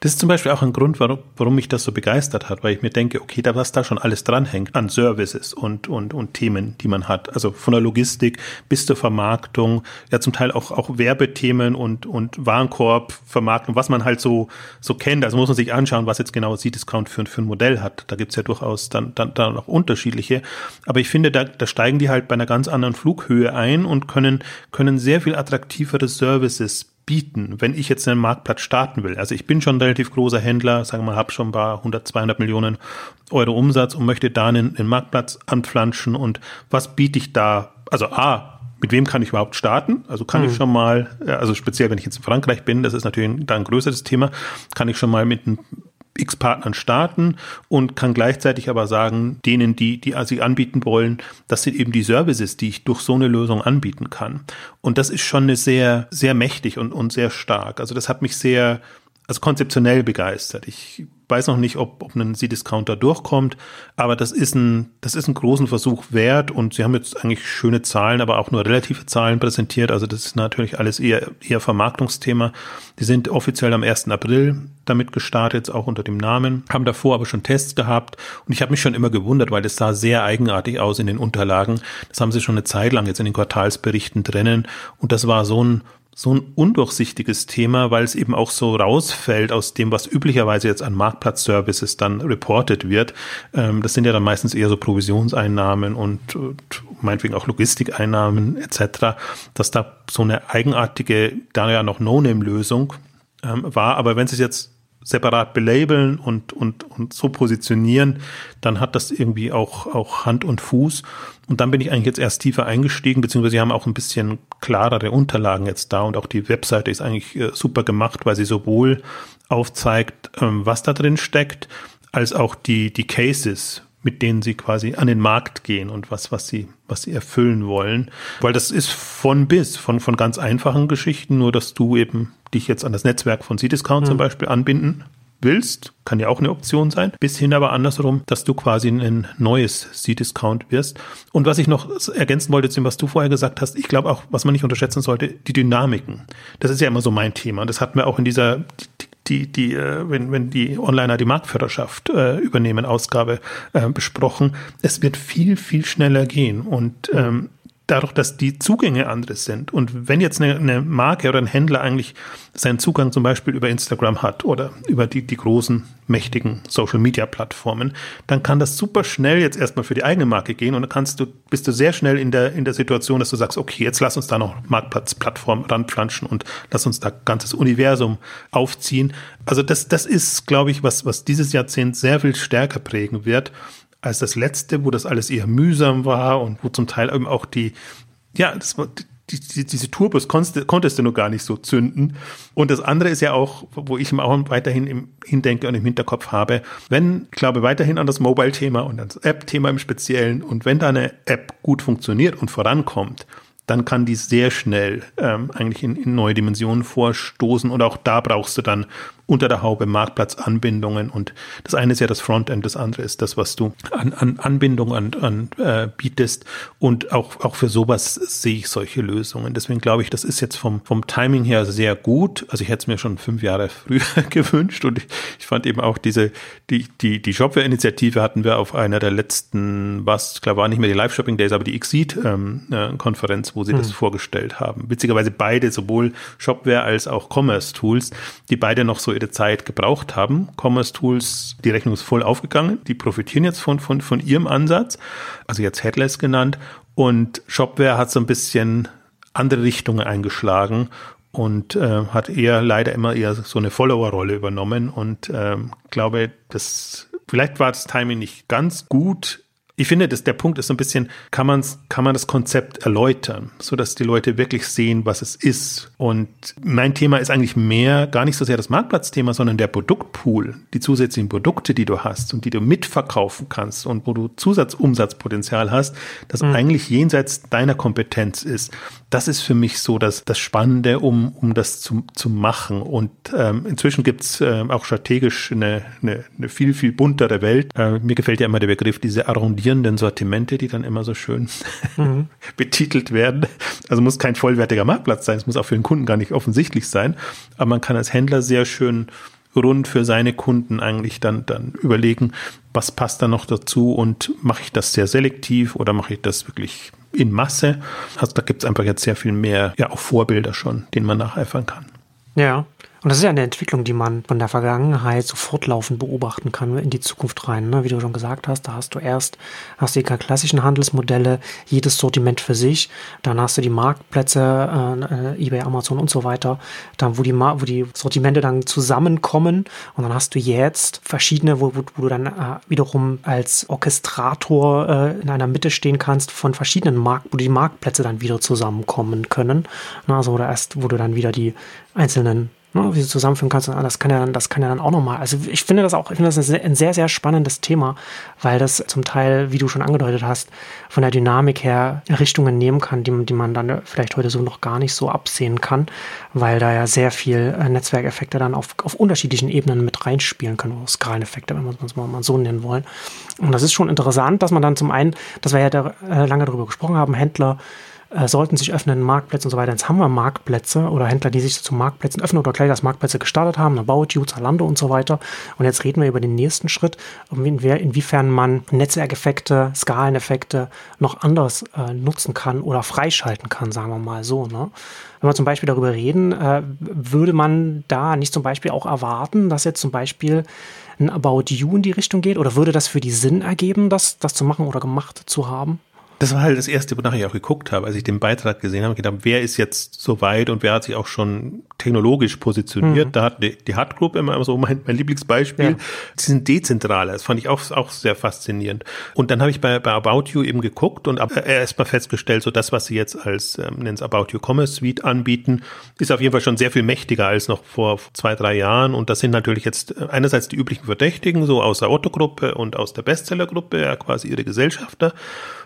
Das ist zum Beispiel auch ein Grund, warum, warum mich das so begeistert hat, weil ich mir denke, okay, da was da schon alles dranhängt an Services und, und, und Themen, die man hat. Also von der Logistik bis zur Vermarktung, ja zum Teil auch, auch Werbethemen und, und Warenkorb, Vermarktung, was man halt so, so kennt. Also muss man sich anschauen, was jetzt genau C-Discount für, für ein Modell hat. Da gibt's ja durchaus dann, dann, dann auch unterschiedliche. Aber ich finde, da, da steigen die halt bei einer ganz anderen Flughöhe ein und können, können sehr viel attraktivere Services bieten, wenn ich jetzt einen Marktplatz starten will. Also ich bin schon ein relativ großer Händler, sagen wir mal, habe schon ein paar 100, 200 Millionen Euro Umsatz und möchte da einen, einen Marktplatz anpflanschen und was biete ich da? Also A, mit wem kann ich überhaupt starten? Also kann mhm. ich schon mal, also speziell wenn ich jetzt in Frankreich bin, das ist natürlich da ein größeres Thema, kann ich schon mal mit einem X-Partnern starten und kann gleichzeitig aber sagen, denen, die, die sie anbieten wollen, das sind eben die Services, die ich durch so eine Lösung anbieten kann. Und das ist schon eine sehr, sehr mächtig und, und sehr stark. Also das hat mich sehr, also konzeptionell begeistert. Ich weiß noch nicht, ob, ob ein C-Discounter durchkommt, aber das ist ein, das ist ein großen Versuch wert und sie haben jetzt eigentlich schöne Zahlen, aber auch nur relative Zahlen präsentiert. Also das ist natürlich alles eher, eher Vermarktungsthema. Die sind offiziell am 1. April damit gestartet, auch unter dem Namen, haben davor aber schon Tests gehabt und ich habe mich schon immer gewundert, weil das sah sehr eigenartig aus in den Unterlagen. Das haben sie schon eine Zeit lang jetzt in den Quartalsberichten drinnen und das war so ein so ein undurchsichtiges Thema, weil es eben auch so rausfällt aus dem, was üblicherweise jetzt an Marktplatzservices dann reported wird. Ähm, das sind ja dann meistens eher so Provisionseinnahmen und, und meinetwegen auch Logistikeinnahmen etc., dass da so eine eigenartige, da ja noch No-Name-Lösung ähm, war. Aber wenn Sie es jetzt separat belabeln und, und, und so positionieren, dann hat das irgendwie auch, auch Hand und Fuß. Und dann bin ich eigentlich jetzt erst tiefer eingestiegen, beziehungsweise sie haben auch ein bisschen klarere Unterlagen jetzt da und auch die Webseite ist eigentlich äh, super gemacht, weil sie sowohl aufzeigt, ähm, was da drin steckt, als auch die, die Cases, mit denen sie quasi an den Markt gehen und was, was sie, was sie erfüllen wollen. Weil das ist von bis, von, von ganz einfachen Geschichten, nur dass du eben dich jetzt an das Netzwerk von C-Discount mhm. zum Beispiel anbinden willst, kann ja auch eine Option sein, bis hin aber andersrum, dass du quasi ein neues C-Discount wirst. Und was ich noch ergänzen wollte zu dem, was du vorher gesagt hast, ich glaube auch, was man nicht unterschätzen sollte, die Dynamiken. Das ist ja immer so mein Thema. Das hatten wir auch in dieser die, die, äh, wenn, wenn die Onliner die Marktführerschaft äh, übernehmen, Ausgabe äh, besprochen. Es wird viel, viel schneller gehen. Und ähm, dadurch, dass die Zugänge anderes sind. Und wenn jetzt eine, eine, Marke oder ein Händler eigentlich seinen Zugang zum Beispiel über Instagram hat oder über die, die großen, mächtigen Social Media Plattformen, dann kann das super schnell jetzt erstmal für die eigene Marke gehen und dann kannst du, bist du sehr schnell in der, in der Situation, dass du sagst, okay, jetzt lass uns da noch Marktplatzplattform ranplanschen und lass uns da ganzes Universum aufziehen. Also das, das ist, glaube ich, was, was dieses Jahrzehnt sehr viel stärker prägen wird als das letzte, wo das alles eher mühsam war und wo zum Teil eben auch die, ja, das war, die, die, diese Turbos konntest, konntest du nur gar nicht so zünden. Und das andere ist ja auch, wo ich mir auch weiterhin im Hindenke und im Hinterkopf habe, wenn, ich glaube weiterhin an das Mobile-Thema und an das App-Thema im Speziellen und wenn da eine App gut funktioniert und vorankommt, dann kann die sehr schnell ähm, eigentlich in, in neue Dimensionen vorstoßen. Und auch da brauchst du dann unter der Haube Marktplatzanbindungen. Und das eine ist ja das Frontend, das andere ist das, was du an, an Anbindung an, an äh, bietest. Und auch, auch für sowas sehe ich solche Lösungen. Deswegen glaube ich, das ist jetzt vom, vom Timing her sehr gut. Also ich hätte es mir schon fünf Jahre früher gewünscht. Und ich, ich fand eben auch diese, die, die, die Shopware-Initiative hatten wir auf einer der letzten, was, klar war nicht mehr die Live-Shopping Days, aber die Exceed-Konferenz, ähm, äh, wo sie hm. das vorgestellt haben. Witzigerweise beide, sowohl Shopware als auch Commerce-Tools, die beide noch so ihre Zeit gebraucht haben. Commerce Tools, die Rechnung ist voll aufgegangen. Die profitieren jetzt von, von, von ihrem Ansatz. Also jetzt Headless genannt. Und Shopware hat so ein bisschen andere Richtungen eingeschlagen und äh, hat eher leider immer eher so eine Follower-Rolle übernommen und ähm, glaube, das vielleicht war das Timing nicht ganz gut ich finde, dass der Punkt ist so ein bisschen, kann, man's, kann man das Konzept erläutern, so dass die Leute wirklich sehen, was es ist. Und mein Thema ist eigentlich mehr, gar nicht so sehr das Marktplatzthema, sondern der Produktpool, die zusätzlichen Produkte, die du hast und die du mitverkaufen kannst und wo du Zusatzumsatzpotenzial hast, das mhm. eigentlich jenseits deiner Kompetenz ist. Das ist für mich so das, das Spannende, um, um das zu, zu machen. Und ähm, inzwischen gibt's äh, auch strategisch eine, eine, eine viel, viel buntere Welt. Äh, mir gefällt ja immer der Begriff, diese Arrondierung rollierenden Sortimente, die dann immer so schön mhm. betitelt werden. Also muss kein vollwertiger Marktplatz sein, es muss auch für den Kunden gar nicht offensichtlich sein, aber man kann als Händler sehr schön rund für seine Kunden eigentlich dann, dann überlegen, was passt da noch dazu und mache ich das sehr selektiv oder mache ich das wirklich in Masse? Also da gibt es einfach jetzt sehr viel mehr, ja auch Vorbilder schon, denen man nacheifern kann. Ja, und das ist ja eine Entwicklung, die man von der Vergangenheit so fortlaufend beobachten kann in die Zukunft rein. Ne? Wie du schon gesagt hast, da hast du erst hast die klassischen Handelsmodelle, jedes Sortiment für sich. Dann hast du die Marktplätze, äh, eBay, Amazon und so weiter. Dann, wo die, wo die Sortimente dann zusammenkommen. Und dann hast du jetzt verschiedene, wo, wo, wo du dann äh, wiederum als Orchestrator äh, in einer Mitte stehen kannst von verschiedenen Markt, wo die Marktplätze dann wieder zusammenkommen können. Also, oder erst, wo du dann wieder die einzelnen ne, wie du zusammenführen kannst. Das kann ja dann, das kann ja dann auch nochmal. Also ich finde das auch, ich finde das ein sehr, sehr spannendes Thema, weil das zum Teil, wie du schon angedeutet hast, von der Dynamik her Richtungen nehmen kann, die, die man dann vielleicht heute so noch gar nicht so absehen kann, weil da ja sehr viel äh, Netzwerkeffekte dann auf, auf unterschiedlichen Ebenen mit reinspielen können, oder Skaleneffekte, wenn wir es mal so nennen wollen. Und das ist schon interessant, dass man dann zum einen, dass wir ja da, äh, lange darüber gesprochen haben, Händler äh, sollten sich öffnen, Marktplätze und so weiter. Jetzt haben wir Marktplätze oder Händler, die sich zu Marktplätzen öffnen oder gleich das Marktplätze gestartet haben, About You, Zalando und so weiter. Und jetzt reden wir über den nächsten Schritt, inwiefern man Netzwerkeffekte, Skaleneffekte noch anders äh, nutzen kann oder freischalten kann, sagen wir mal so. Ne? Wenn wir zum Beispiel darüber reden, äh, würde man da nicht zum Beispiel auch erwarten, dass jetzt zum Beispiel ein About You in die Richtung geht? Oder würde das für die Sinn ergeben, das, das zu machen oder gemacht zu haben? Das war halt das erste, wonach ich auch geguckt habe, als ich den Beitrag gesehen habe, gedacht, wer ist jetzt so weit und wer hat sich auch schon technologisch positioniert. Mhm. Da hat die, die Hut Group immer so mein, mein Lieblingsbeispiel. Ja. Die sind dezentraler. Das fand ich auch, auch sehr faszinierend. Und dann habe ich bei, bei About You eben geguckt und erstmal festgestellt, so das, was sie jetzt als, ähm, nennen es About You Commerce Suite anbieten, ist auf jeden Fall schon sehr viel mächtiger als noch vor zwei, drei Jahren. Und das sind natürlich jetzt einerseits die üblichen Verdächtigen, so aus der Otto-Gruppe und aus der Bestseller-Gruppe, ja quasi ihre Gesellschafter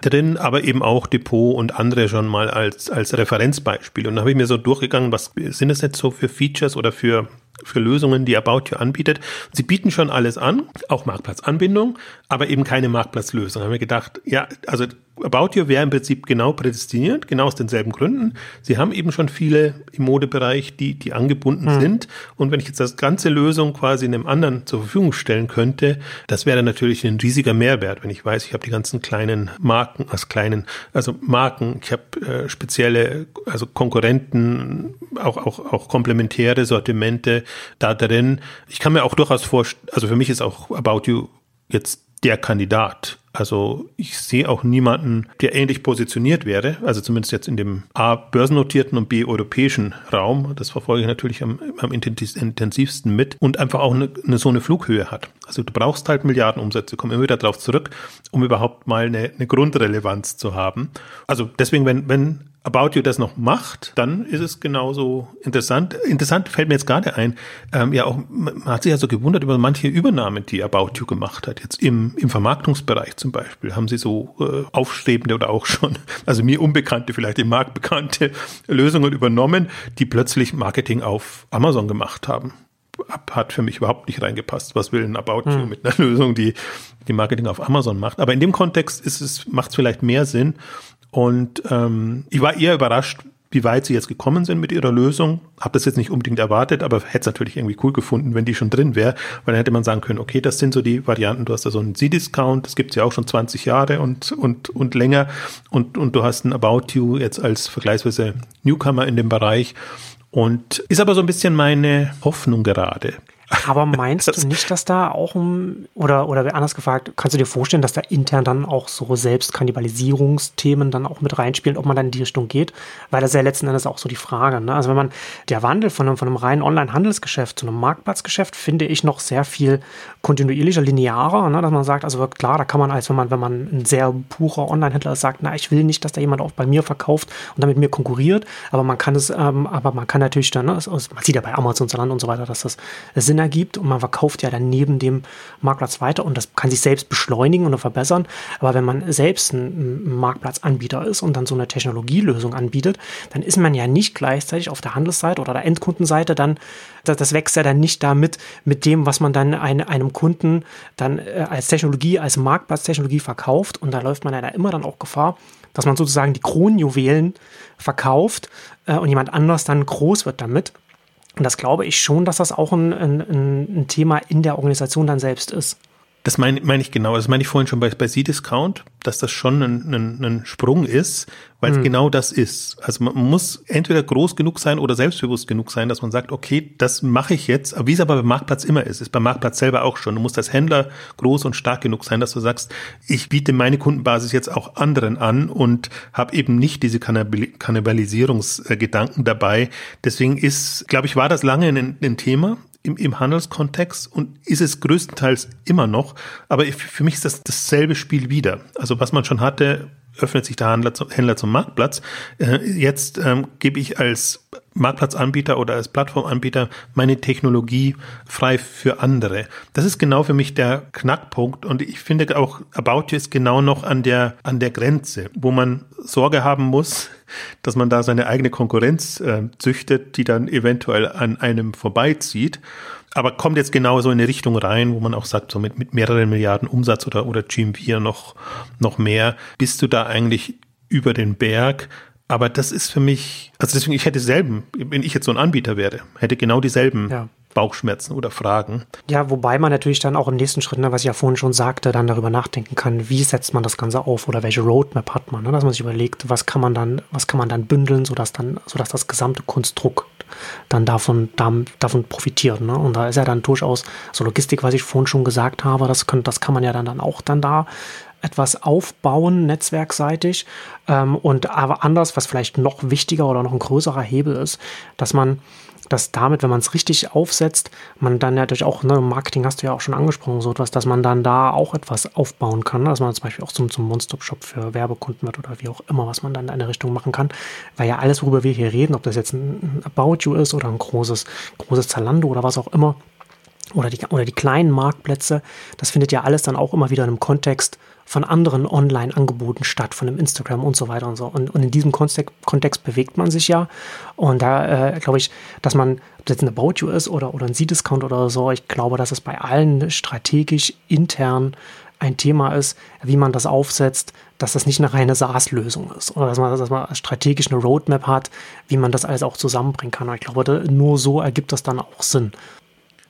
drin, aber eben auch Depot und andere schon mal als, als Referenzbeispiel. Und da habe ich mir so durchgegangen, was sind das jetzt so für Features oder für für Lösungen, die About You anbietet. Sie bieten schon alles an, auch Marktplatzanbindung, aber eben keine Marktplatzlösung. Da haben wir gedacht, ja, also About You wäre im Prinzip genau prädestiniert, genau aus denselben Gründen. Sie haben eben schon viele im Modebereich, die, die angebunden hm. sind. Und wenn ich jetzt das ganze Lösung quasi einem anderen zur Verfügung stellen könnte, das wäre natürlich ein riesiger Mehrwert, wenn ich weiß, ich habe die ganzen kleinen Marken, als kleinen, also Marken, ich habe äh, spezielle, also Konkurrenten, auch, auch, auch komplementäre Sortimente da drin. Ich kann mir auch durchaus vorstellen, also für mich ist auch About You jetzt der Kandidat. Also ich sehe auch niemanden, der ähnlich positioniert wäre, also zumindest jetzt in dem A börsennotierten und B europäischen Raum. Das verfolge ich natürlich am, am intensivsten mit und einfach auch eine, eine, so eine Flughöhe hat. Also du brauchst halt Milliardenumsätze, kommen immer wieder darauf zurück, um überhaupt mal eine, eine Grundrelevanz zu haben. Also deswegen, wenn, wenn About You das noch macht, dann ist es genauso interessant. Interessant fällt mir jetzt gerade ein, ähm, ja auch, man hat sich ja so gewundert über manche Übernahmen, die About You gemacht hat. Jetzt im, im Vermarktungsbereich zum Beispiel haben sie so äh, aufstrebende oder auch schon, also mir unbekannte, vielleicht im Markt bekannte Lösungen übernommen, die plötzlich Marketing auf Amazon gemacht haben. Hat für mich überhaupt nicht reingepasst. Was will ein About You hm. mit einer Lösung, die die Marketing auf Amazon macht? Aber in dem Kontext ist es, macht es vielleicht mehr Sinn, und ähm, ich war eher überrascht, wie weit sie jetzt gekommen sind mit ihrer Lösung. Habe das jetzt nicht unbedingt erwartet, aber hätte es natürlich irgendwie cool gefunden, wenn die schon drin wäre, weil dann hätte man sagen können, okay, das sind so die Varianten. Du hast da so einen Z-Discount, das gibt's ja auch schon 20 Jahre und und und länger, und und du hast ein About You jetzt als vergleichsweise Newcomer in dem Bereich. Und ist aber so ein bisschen meine Hoffnung gerade. Aber meinst du nicht, dass da auch um, oder, oder anders gefragt, kannst du dir vorstellen, dass da intern dann auch so Selbstkannibalisierungsthemen dann auch mit reinspielen, ob man dann in die Richtung geht? Weil das ist ja letzten Endes auch so die Frage. Ne? Also wenn man, der Wandel von einem, von einem reinen Online-Handelsgeschäft zu einem Marktplatzgeschäft finde ich noch sehr viel kontinuierlicher, linearer, ne? dass man sagt, also klar, da kann man als wenn man, wenn man ein sehr purer Online-Händler ist, sagt, na, ich will nicht, dass da jemand auch bei mir verkauft und damit mir konkurriert, aber man kann es, ähm, aber man kann natürlich dann, ne, man sieht ja bei Amazon, und so weiter, dass das Sinn Sinn ergibt und man verkauft ja dann neben dem Marktplatz weiter und das kann sich selbst beschleunigen oder verbessern. Aber wenn man selbst ein Marktplatzanbieter ist und dann so eine Technologielösung anbietet, dann ist man ja nicht gleichzeitig auf der Handelsseite oder der Endkundenseite dann, das, wächst ja dann nicht damit mit dem, was man dann einem Kunden dann äh, als Technologie, als Marktplatztechnologie verkauft und da läuft man ja da immer dann auch Gefahr, dass man sozusagen die Kronjuwelen verkauft äh, und jemand anders dann groß wird damit. Und das glaube ich schon, dass das auch ein, ein, ein Thema in der Organisation dann selbst ist. Das meine mein ich genau. Das meine ich vorhin schon bei, bei C-Discount, dass das schon ein, ein, ein Sprung ist, weil es mhm. genau das ist. Also man muss entweder groß genug sein oder selbstbewusst genug sein, dass man sagt, okay, das mache ich jetzt. Aber wie es aber beim Marktplatz immer ist, ist beim Marktplatz selber auch schon. Du musst als Händler groß und stark genug sein, dass du sagst, ich biete meine Kundenbasis jetzt auch anderen an und habe eben nicht diese Kannibalisierungsgedanken dabei. Deswegen ist, glaube ich, war das lange ein, ein Thema im, im Handelskontext und ist es größtenteils immer noch. Aber für mich ist das dasselbe Spiel wieder. Also was man schon hatte, öffnet sich der Händler, zum, Händler zum Marktplatz. Äh, jetzt ähm, gebe ich als Marktplatzanbieter oder als Plattformanbieter meine Technologie frei für andere. Das ist genau für mich der Knackpunkt und ich finde auch About You ist genau noch an der, an der Grenze, wo man Sorge haben muss, dass man da seine eigene Konkurrenz äh, züchtet, die dann eventuell an einem vorbeizieht aber kommt jetzt genau so in eine Richtung rein, wo man auch sagt, so mit, mit mehreren Milliarden Umsatz oder, oder GMV noch, noch mehr, bist du da eigentlich über den Berg. Aber das ist für mich, also deswegen, ich hätte selben, wenn ich jetzt so ein Anbieter wäre, hätte genau dieselben ja. Bauchschmerzen oder Fragen. Ja, wobei man natürlich dann auch im nächsten Schritt, ne, was ich ja vorhin schon sagte, dann darüber nachdenken kann, wie setzt man das Ganze auf oder welche Roadmap hat man, ne, dass man sich überlegt, was kann man dann, was kann man dann bündeln, sodass dann, sodass das gesamte Konstrukt dann davon, davon profitiert. Ne? Und da ist ja dann durchaus so Logistik, was ich vorhin schon gesagt habe, das, kann, das kann man ja dann, dann auch dann da etwas aufbauen, netzwerkseitig. Ähm, und aber anders, was vielleicht noch wichtiger oder noch ein größerer Hebel ist, dass man dass damit, wenn man es richtig aufsetzt, man dann natürlich auch, ne, Marketing hast du ja auch schon angesprochen, so etwas, dass man dann da auch etwas aufbauen kann, dass man zum Beispiel auch zum, zum One-Stop-Shop für Werbekunden wird oder wie auch immer, was man dann in eine Richtung machen kann. Weil ja alles, worüber wir hier reden, ob das jetzt ein About You ist oder ein großes, großes Zalando oder was auch immer, oder die, oder die kleinen Marktplätze, das findet ja alles dann auch immer wieder in einem Kontext von anderen Online-Angeboten statt, von dem Instagram und so weiter und so. Und, und in diesem Kontext, Kontext, bewegt man sich ja. Und da äh, glaube ich, dass man, ob das jetzt ein About You ist oder, oder ein Z-Discount oder so, ich glaube, dass es bei allen strategisch intern ein Thema ist, wie man das aufsetzt, dass das nicht eine reine SaaS-Lösung ist oder dass man, dass man strategisch eine Roadmap hat, wie man das alles auch zusammenbringen kann. Und ich glaube, nur so ergibt das dann auch Sinn.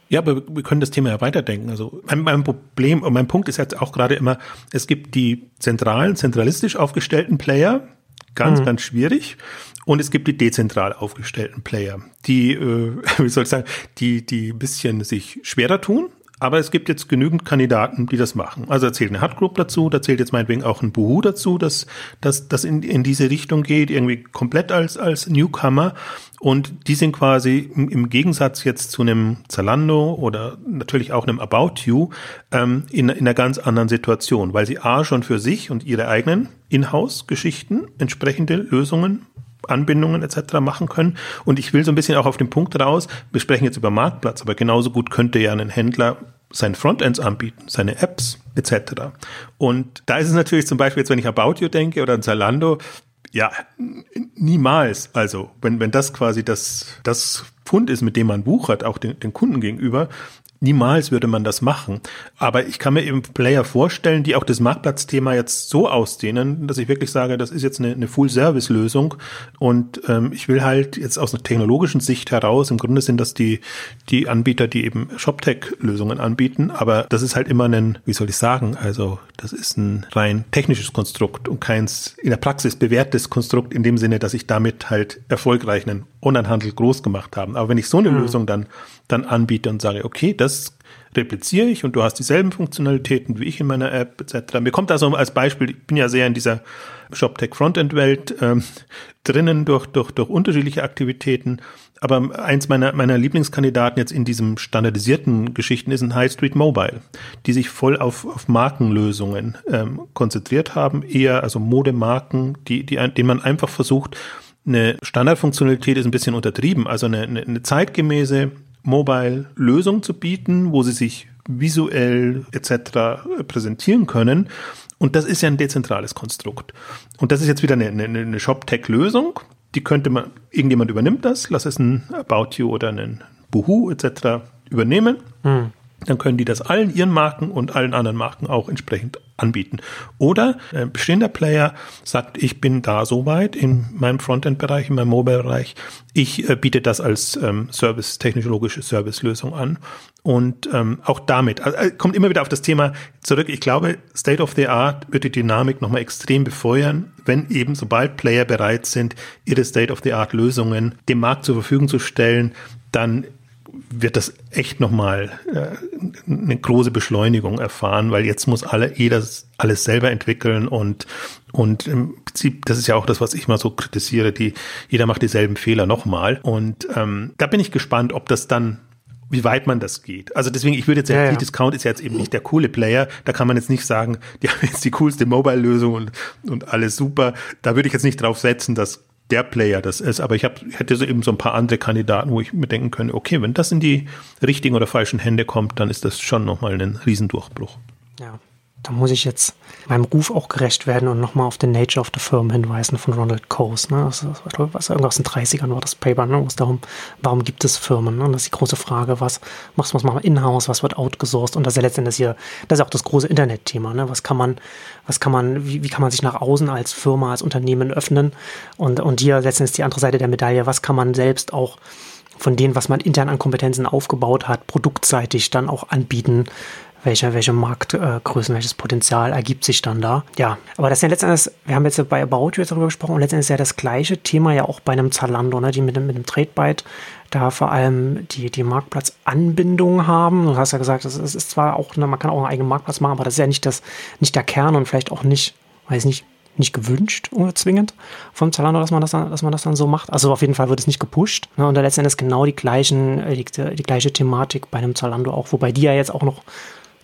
Ja, aber wir können das Thema ja weiterdenken. Also mein, mein Problem und mein Punkt ist jetzt auch gerade immer, es gibt die zentralen, zentralistisch aufgestellten Player, ganz, mhm. ganz schwierig. Und es gibt die dezentral aufgestellten Player, die, äh, wie soll ich sagen, die, die ein bisschen sich schwerer tun, aber es gibt jetzt genügend Kandidaten, die das machen. Also erzählt eine Hard Group dazu, da zählt jetzt meinetwegen auch ein Buhu dazu, dass das dass in, in diese Richtung geht, irgendwie komplett als, als Newcomer. Und die sind quasi im, im Gegensatz jetzt zu einem Zalando oder natürlich auch einem About You ähm, in, in einer ganz anderen Situation, weil sie A schon für sich und ihre eigenen Inhouse-Geschichten entsprechende Lösungen Anbindungen etc. machen können. Und ich will so ein bisschen auch auf den Punkt raus, wir sprechen jetzt über Marktplatz, aber genauso gut könnte ja ein Händler sein Frontends anbieten, seine Apps etc. Und da ist es natürlich zum Beispiel jetzt, wenn ich About You denke oder an Zalando, ja, niemals. Also, wenn, wenn das quasi das, das Pfund ist, mit dem man buchert, auch den, den Kunden gegenüber, Niemals würde man das machen. Aber ich kann mir eben Player vorstellen, die auch das Marktplatzthema jetzt so ausdehnen, dass ich wirklich sage, das ist jetzt eine, eine Full-Service-Lösung. Und ähm, ich will halt jetzt aus einer technologischen Sicht heraus, im Grunde sind das die, die Anbieter, die eben ShopTech-Lösungen anbieten. Aber das ist halt immer ein, wie soll ich sagen, also das ist ein rein technisches Konstrukt und keins in der Praxis bewährtes Konstrukt in dem Sinne, dass ich damit halt erfolgreich einen Onlinehandel groß gemacht habe. Aber wenn ich so eine mhm. Lösung dann dann anbiete und sage, okay, das repliziere ich und du hast dieselben Funktionalitäten wie ich in meiner App etc. Mir kommt also als Beispiel, ich bin ja sehr in dieser ShopTech Frontend Welt ähm, drinnen durch, durch, durch unterschiedliche Aktivitäten. Aber eins meiner, meiner Lieblingskandidaten jetzt in diesem standardisierten Geschichten ist ein High Street Mobile, die sich voll auf, auf Markenlösungen ähm, konzentriert haben, eher also Modemarken, die, die, denen man einfach versucht, eine Standardfunktionalität ist ein bisschen untertrieben, also eine, eine, eine zeitgemäße Mobile-Lösung zu bieten, wo sie sich visuell etc. präsentieren können. Und das ist ja ein dezentrales Konstrukt. Und das ist jetzt wieder eine, eine, eine Shop-Tech-Lösung. Die könnte man, irgendjemand übernimmt das, lass es ein About You oder ein Boohoo etc. übernehmen. Hm dann können die das allen ihren Marken und allen anderen Marken auch entsprechend anbieten. Oder ein bestehender Player sagt, ich bin da soweit in meinem Frontend-Bereich, in meinem Mobile-Bereich, ich äh, biete das als ähm, Service, technologische Service-Lösung an. Und ähm, auch damit, also, kommt immer wieder auf das Thema zurück. Ich glaube, State of the Art wird die Dynamik nochmal extrem befeuern, wenn eben sobald Player bereit sind, ihre State of the Art Lösungen dem Markt zur Verfügung zu stellen, dann wird das echt nochmal äh, eine große Beschleunigung erfahren, weil jetzt muss alle, jeder alles selber entwickeln und, und im Prinzip, das ist ja auch das, was ich mal so kritisiere, die, jeder macht dieselben Fehler nochmal. Und ähm, da bin ich gespannt, ob das dann wie weit man das geht. Also deswegen, ich würde jetzt sagen, ja, ja. Discount ist jetzt eben nicht der coole Player. Da kann man jetzt nicht sagen, die haben jetzt die coolste Mobile-Lösung und, und alles super. Da würde ich jetzt nicht drauf setzen, dass der Player das ist. Aber ich, hab, hätte so eben so ein paar andere Kandidaten, wo ich mir denken könnte, okay, wenn das in die richtigen oder falschen Hände kommt, dann ist das schon nochmal ein Riesendurchbruch. Ja. Da muss ich jetzt meinem Ruf auch gerecht werden und nochmal auf den Nature of the Firm hinweisen von Ronald Coase. Ne? Das, ist, was, irgendwas in den 30ern war das Paper, ne? wo darum, warum gibt es Firmen? Ne? Und das ist die große Frage, was machst du, was machen wir in-house, was wird outgesourced? Und das ist ja letztendlich hier, das ist auch das große Internetthema. Ne? Was kann man, was kann man, wie, wie kann man sich nach außen als Firma, als Unternehmen öffnen? Und, und hier letztendlich die andere Seite der Medaille, was kann man selbst auch von dem, was man intern an Kompetenzen aufgebaut hat, produktseitig dann auch anbieten, welche, welche Marktgrößen, welches Potenzial ergibt sich dann da. Ja, aber das ist ja letztendlich, wir haben jetzt bei About You jetzt darüber gesprochen und letztendlich ist ja das gleiche Thema ja auch bei einem Zalando, ne, die mit mit dem Tradebyte da vor allem die, die Marktplatzanbindung haben. Du hast ja gesagt, es ist, ist zwar auch, ne, man kann auch einen eigenen Marktplatz machen, aber das ist ja nicht, das, nicht der Kern und vielleicht auch nicht, weiß nicht, nicht gewünscht oder zwingend vom Zalando, dass man das dann, dass man das dann so macht. Also auf jeden Fall wird es nicht gepusht. Ne? Und da letztendlich genau die gleichen, äh, die, die, gleiche Thematik bei einem Zalando auch, wobei die ja jetzt auch noch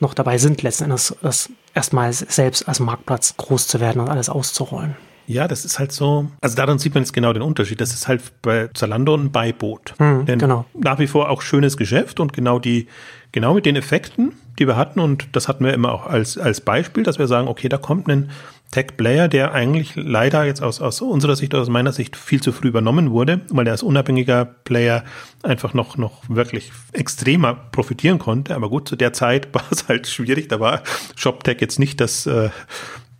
noch dabei sind, letztendlich das erstmal selbst als Marktplatz groß zu werden und alles auszurollen. Ja, das ist halt so, also daran sieht man jetzt genau den Unterschied. Das ist halt bei Zalando ein Beiboot. Mhm, Denn genau. nach wie vor auch schönes Geschäft und genau die, genau mit den Effekten, die wir hatten und das hatten wir immer auch als, als Beispiel, dass wir sagen, okay, da kommt ein Tech-Player, der eigentlich leider jetzt aus, aus unserer Sicht, aus meiner Sicht viel zu früh übernommen wurde, weil er als unabhängiger Player einfach noch, noch wirklich extremer profitieren konnte. Aber gut, zu der Zeit war es halt schwierig. Da war ShopTech jetzt nicht das, äh,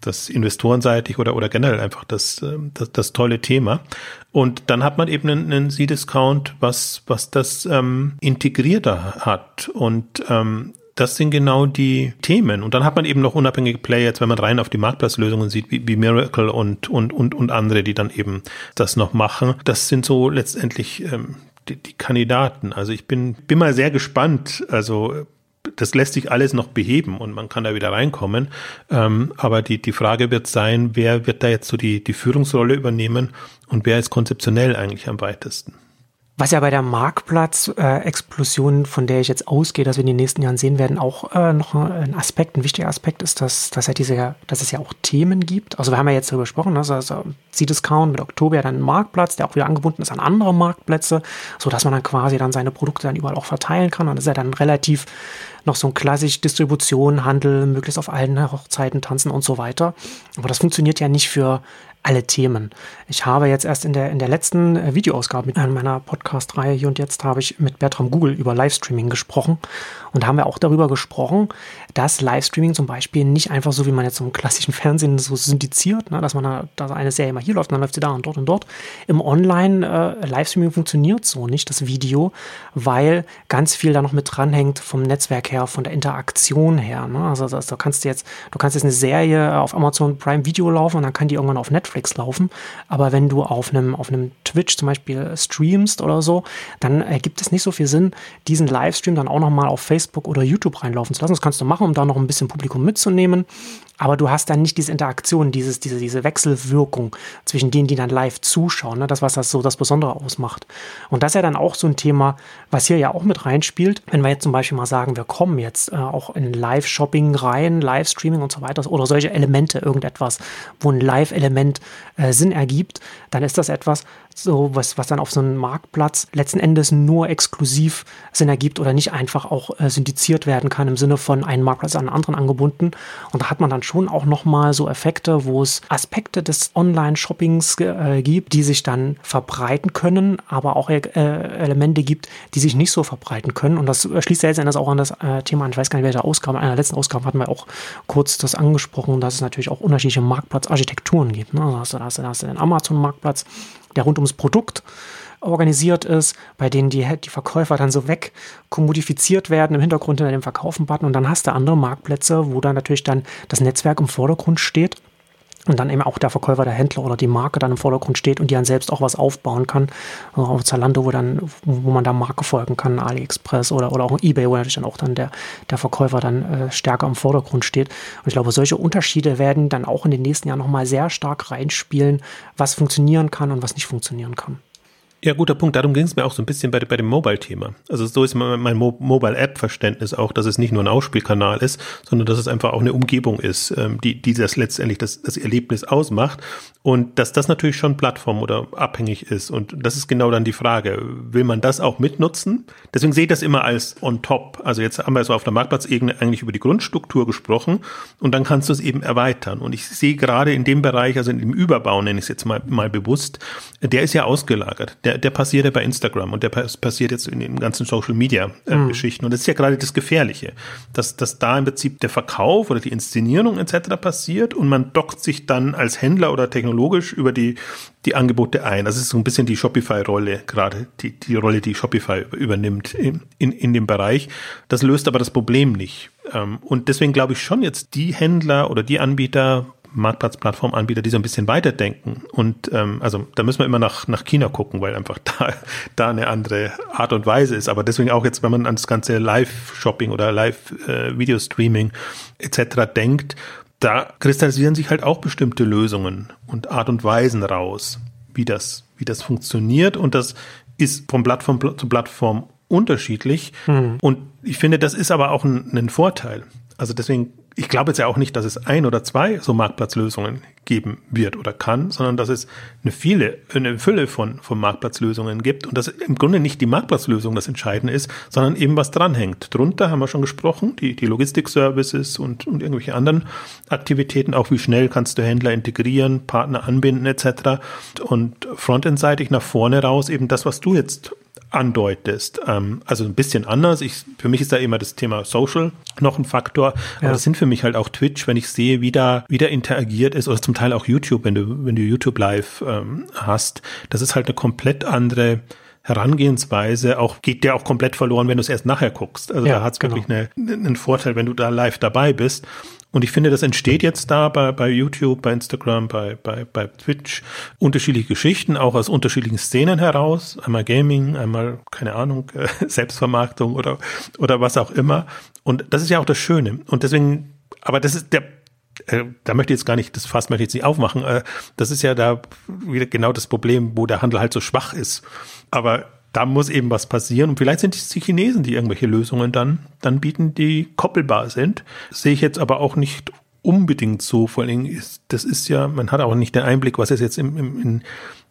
das investorenseitig oder, oder generell einfach das, äh, das, das tolle Thema. Und dann hat man eben einen, einen C-Discount, was, was das ähm, integrierter hat. Und ähm, das sind genau die Themen. Und dann hat man eben noch unabhängige Player, jetzt wenn man rein auf die Marktplatzlösungen sieht, wie, wie Miracle und, und, und, und andere, die dann eben das noch machen. Das sind so letztendlich ähm, die, die Kandidaten. Also ich bin, bin mal sehr gespannt. Also das lässt sich alles noch beheben und man kann da wieder reinkommen. Ähm, aber die, die Frage wird sein, wer wird da jetzt so die, die Führungsrolle übernehmen und wer ist konzeptionell eigentlich am weitesten? Was ja bei der Marktplatz-Explosion, äh, von der ich jetzt ausgehe, dass wir in den nächsten Jahren sehen werden, auch äh, noch ein Aspekt, ein wichtiger Aspekt ist, dass, dass, ja diese, dass es ja auch Themen gibt. Also wir haben ja jetzt darüber gesprochen, also, also C-Discount mit Oktober dann Marktplatz, der auch wieder angebunden ist an andere Marktplätze, so dass man dann quasi dann seine Produkte dann überall auch verteilen kann. Und das ist ja dann relativ noch so ein klassisch Distribution, Handel, möglichst auf allen Hochzeiten tanzen und so weiter. Aber das funktioniert ja nicht für alle Themen. Ich habe jetzt erst in der, in der letzten äh, Videoausgabe mit meiner Podcast-Reihe hier und jetzt habe ich mit Bertram Google über Livestreaming gesprochen und haben wir auch darüber gesprochen, dass Livestreaming zum Beispiel nicht einfach so, wie man jetzt im klassischen Fernsehen so syndiziert, ne, dass man da, dass eine Serie mal hier läuft, dann läuft sie da und dort und dort. Im Online-Livestreaming äh, funktioniert so nicht, das Video, weil ganz viel da noch mit dranhängt vom Netzwerk her, von der Interaktion her. Ne? Also, also du kannst jetzt, du kannst jetzt eine Serie auf Amazon Prime Video laufen und dann kann die irgendwann auf Netflix Netflix laufen. Aber wenn du auf einem, auf einem Twitch zum Beispiel streamst oder so, dann ergibt es nicht so viel Sinn, diesen Livestream dann auch nochmal auf Facebook oder YouTube reinlaufen zu lassen. Das kannst du machen, um da noch ein bisschen Publikum mitzunehmen. Aber du hast dann nicht diese Interaktion, dieses, diese, diese Wechselwirkung zwischen denen, die dann live zuschauen. Ne? Das, was das so das Besondere ausmacht. Und das ist ja dann auch so ein Thema, was hier ja auch mit reinspielt. Wenn wir jetzt zum Beispiel mal sagen, wir kommen jetzt äh, auch in Live-Shopping rein, Livestreaming und so weiter oder solche Elemente, irgendetwas, wo ein Live-Element äh, Sinn ergibt, dann ist das etwas, so was, was dann auf so einem Marktplatz letzten Endes nur exklusiv Sinn ergibt oder nicht einfach auch äh, syndiziert werden kann im Sinne von einem Marktplatz an einen anderen angebunden. Und da hat man dann schon auch nochmal so Effekte, wo es Aspekte des Online-Shoppings äh, gibt, die sich dann verbreiten können, aber auch äh, Elemente gibt, die sich nicht so verbreiten können. Und das schließt ja letzten Endes auch an das äh, Thema an, ich weiß gar nicht, welche Ausgabe, in einer letzten Ausgabe hatten wir auch kurz das angesprochen, dass es natürlich auch unterschiedliche Marktplatzarchitekturen gibt. Ne? Also da hast du, da hast du den Amazon-Marktplatz, der rund ums Produkt organisiert ist, bei denen die, die Verkäufer dann so wegkommodifiziert werden im Hintergrund hinter dem Verkaufen-Button und dann hast du andere Marktplätze, wo dann natürlich dann das Netzwerk im Vordergrund steht und dann eben auch der Verkäufer, der Händler oder die Marke dann im Vordergrund steht und die dann selbst auch was aufbauen kann. Also auf Zalando, wo dann, wo man da Marke folgen kann, AliExpress oder, oder auch eBay, wo natürlich dann auch dann der, der Verkäufer dann äh, stärker im Vordergrund steht. Und ich glaube, solche Unterschiede werden dann auch in den nächsten Jahren nochmal sehr stark reinspielen, was funktionieren kann und was nicht funktionieren kann. Ja, guter Punkt. Darum ging es mir auch so ein bisschen bei, bei dem Mobile-Thema. Also so ist mein, mein Mobile-App-Verständnis auch, dass es nicht nur ein Ausspielkanal ist, sondern dass es einfach auch eine Umgebung ist, ähm, die, die das letztendlich das, das Erlebnis ausmacht. Und dass das natürlich schon Plattform oder abhängig ist. Und das ist genau dann die Frage. Will man das auch mitnutzen? Deswegen sehe ich das immer als on top. Also jetzt haben wir so auf der Marktplatzebene eigentlich über die Grundstruktur gesprochen und dann kannst du es eben erweitern. Und ich sehe gerade in dem Bereich, also in dem Überbau, nenne ich es jetzt mal, mal bewusst, der ist ja ausgelagert. Der, der passiert ja bei Instagram und der passiert jetzt in den ganzen Social Media äh, mhm. Geschichten. Und das ist ja gerade das Gefährliche, dass, dass da im Prinzip der Verkauf oder die Inszenierung etc. passiert und man dockt sich dann als Händler oder technologisch über die, die Angebote ein. Das ist so ein bisschen die Shopify-Rolle, gerade die, die Rolle, die Shopify übernimmt in, in, in dem Bereich. Das löst aber das Problem nicht. Ähm, und deswegen glaube ich schon jetzt die Händler oder die Anbieter, Marktplatzplattformanbieter, die so ein bisschen weiterdenken. Und ähm, also da müssen wir immer nach, nach China gucken, weil einfach da, da eine andere Art und Weise ist. Aber deswegen auch jetzt, wenn man an das ganze Live-Shopping oder Live-Video-Streaming äh, etc. denkt, da kristallisieren sich halt auch bestimmte Lösungen und Art und Weisen raus, wie das, wie das funktioniert. Und das ist von Plattform zu Plattform unterschiedlich. Mhm. Und ich finde, das ist aber auch ein, ein Vorteil. Also deswegen ich glaube jetzt ja auch nicht, dass es ein oder zwei so Marktplatzlösungen geben wird oder kann, sondern dass es eine viele, eine Fülle von, von Marktplatzlösungen gibt und dass im Grunde nicht die Marktplatzlösung das Entscheidende ist, sondern eben was dranhängt. Drunter haben wir schon gesprochen, die, die Logistik-Services und, und irgendwelche anderen Aktivitäten, auch wie schnell kannst du Händler integrieren, Partner anbinden etc. Und frontendseitig nach vorne raus eben das, was du jetzt andeutest. Ähm, also ein bisschen anders. Ich, für mich ist da immer das Thema Social noch ein Faktor. Aber das sind für mich halt auch Twitch, wenn ich sehe, wie da, wie da interagiert ist oder zum Teil auch YouTube, wenn du, wenn du YouTube live ähm, hast. Das ist halt eine komplett andere Herangehensweise auch geht der auch komplett verloren, wenn du es erst nachher guckst. Also ja, da hat es genau. wirklich eine, einen Vorteil, wenn du da live dabei bist. Und ich finde, das entsteht jetzt da bei, bei YouTube, bei Instagram, bei, bei, bei Twitch unterschiedliche Geschichten, auch aus unterschiedlichen Szenen heraus. Einmal Gaming, einmal, keine Ahnung, Selbstvermarktung oder, oder was auch immer. Und das ist ja auch das Schöne. Und deswegen, aber das ist der, äh, da möchte ich jetzt gar nicht, das Fass möchte ich jetzt nicht aufmachen. Äh, das ist ja da wieder genau das Problem, wo der Handel halt so schwach ist. Aber da muss eben was passieren. Und vielleicht sind es die Chinesen, die irgendwelche Lösungen dann, dann bieten, die koppelbar sind. Sehe ich jetzt aber auch nicht unbedingt so. Vor allen Dingen ist, das ist ja, man hat auch nicht den Einblick, was es jetzt im, im, in,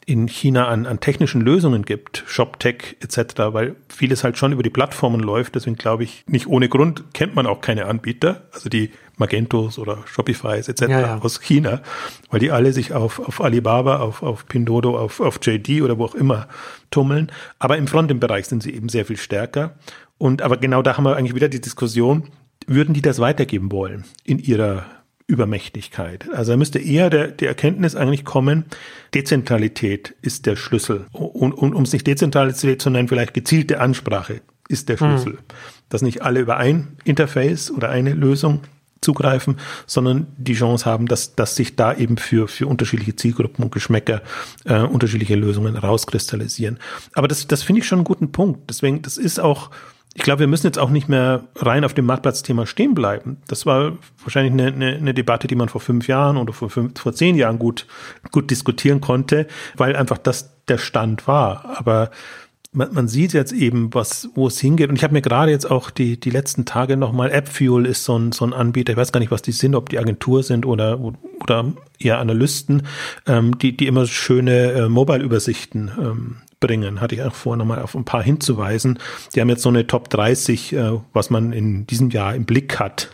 in China an, an technischen Lösungen gibt, ShopTech etc., weil vieles halt schon über die Plattformen läuft. Deswegen glaube ich, nicht ohne Grund kennt man auch keine Anbieter, also die Magentos oder Shopifys etc. Ja, ja. aus China, weil die alle sich auf, auf Alibaba, auf, auf Pindodo, auf, auf JD oder wo auch immer tummeln. Aber im Frontend-Bereich sind sie eben sehr viel stärker. Und aber genau da haben wir eigentlich wieder die Diskussion, würden die das weitergeben wollen in ihrer Übermächtigkeit. Also da müsste eher der, die Erkenntnis eigentlich kommen, Dezentralität ist der Schlüssel. Und, und um es nicht Dezentralität zu nennen, vielleicht gezielte Ansprache ist der Schlüssel. Hm. Dass nicht alle über ein Interface oder eine Lösung zugreifen, sondern die Chance haben, dass, dass sich da eben für, für unterschiedliche Zielgruppen und Geschmäcker äh, unterschiedliche Lösungen rauskristallisieren. Aber das, das finde ich schon einen guten Punkt. Deswegen, das ist auch, ich glaube, wir müssen jetzt auch nicht mehr rein auf dem Marktplatzthema stehen bleiben. Das war wahrscheinlich eine, eine, eine Debatte, die man vor fünf Jahren oder vor, fünf, vor zehn Jahren gut, gut diskutieren konnte, weil einfach das der Stand war. Aber man, man sieht jetzt eben, was, wo es hingeht. Und ich habe mir gerade jetzt auch die, die letzten Tage nochmal, AppFuel ist so ein, so ein Anbieter, ich weiß gar nicht, was die sind, ob die Agentur sind oder, oder eher Analysten, ähm, die, die immer schöne äh, Mobile-Übersichten ähm, bringen. Hatte ich auch vor, nochmal auf ein paar hinzuweisen. Die haben jetzt so eine Top 30, äh, was man in diesem Jahr im Blick hat,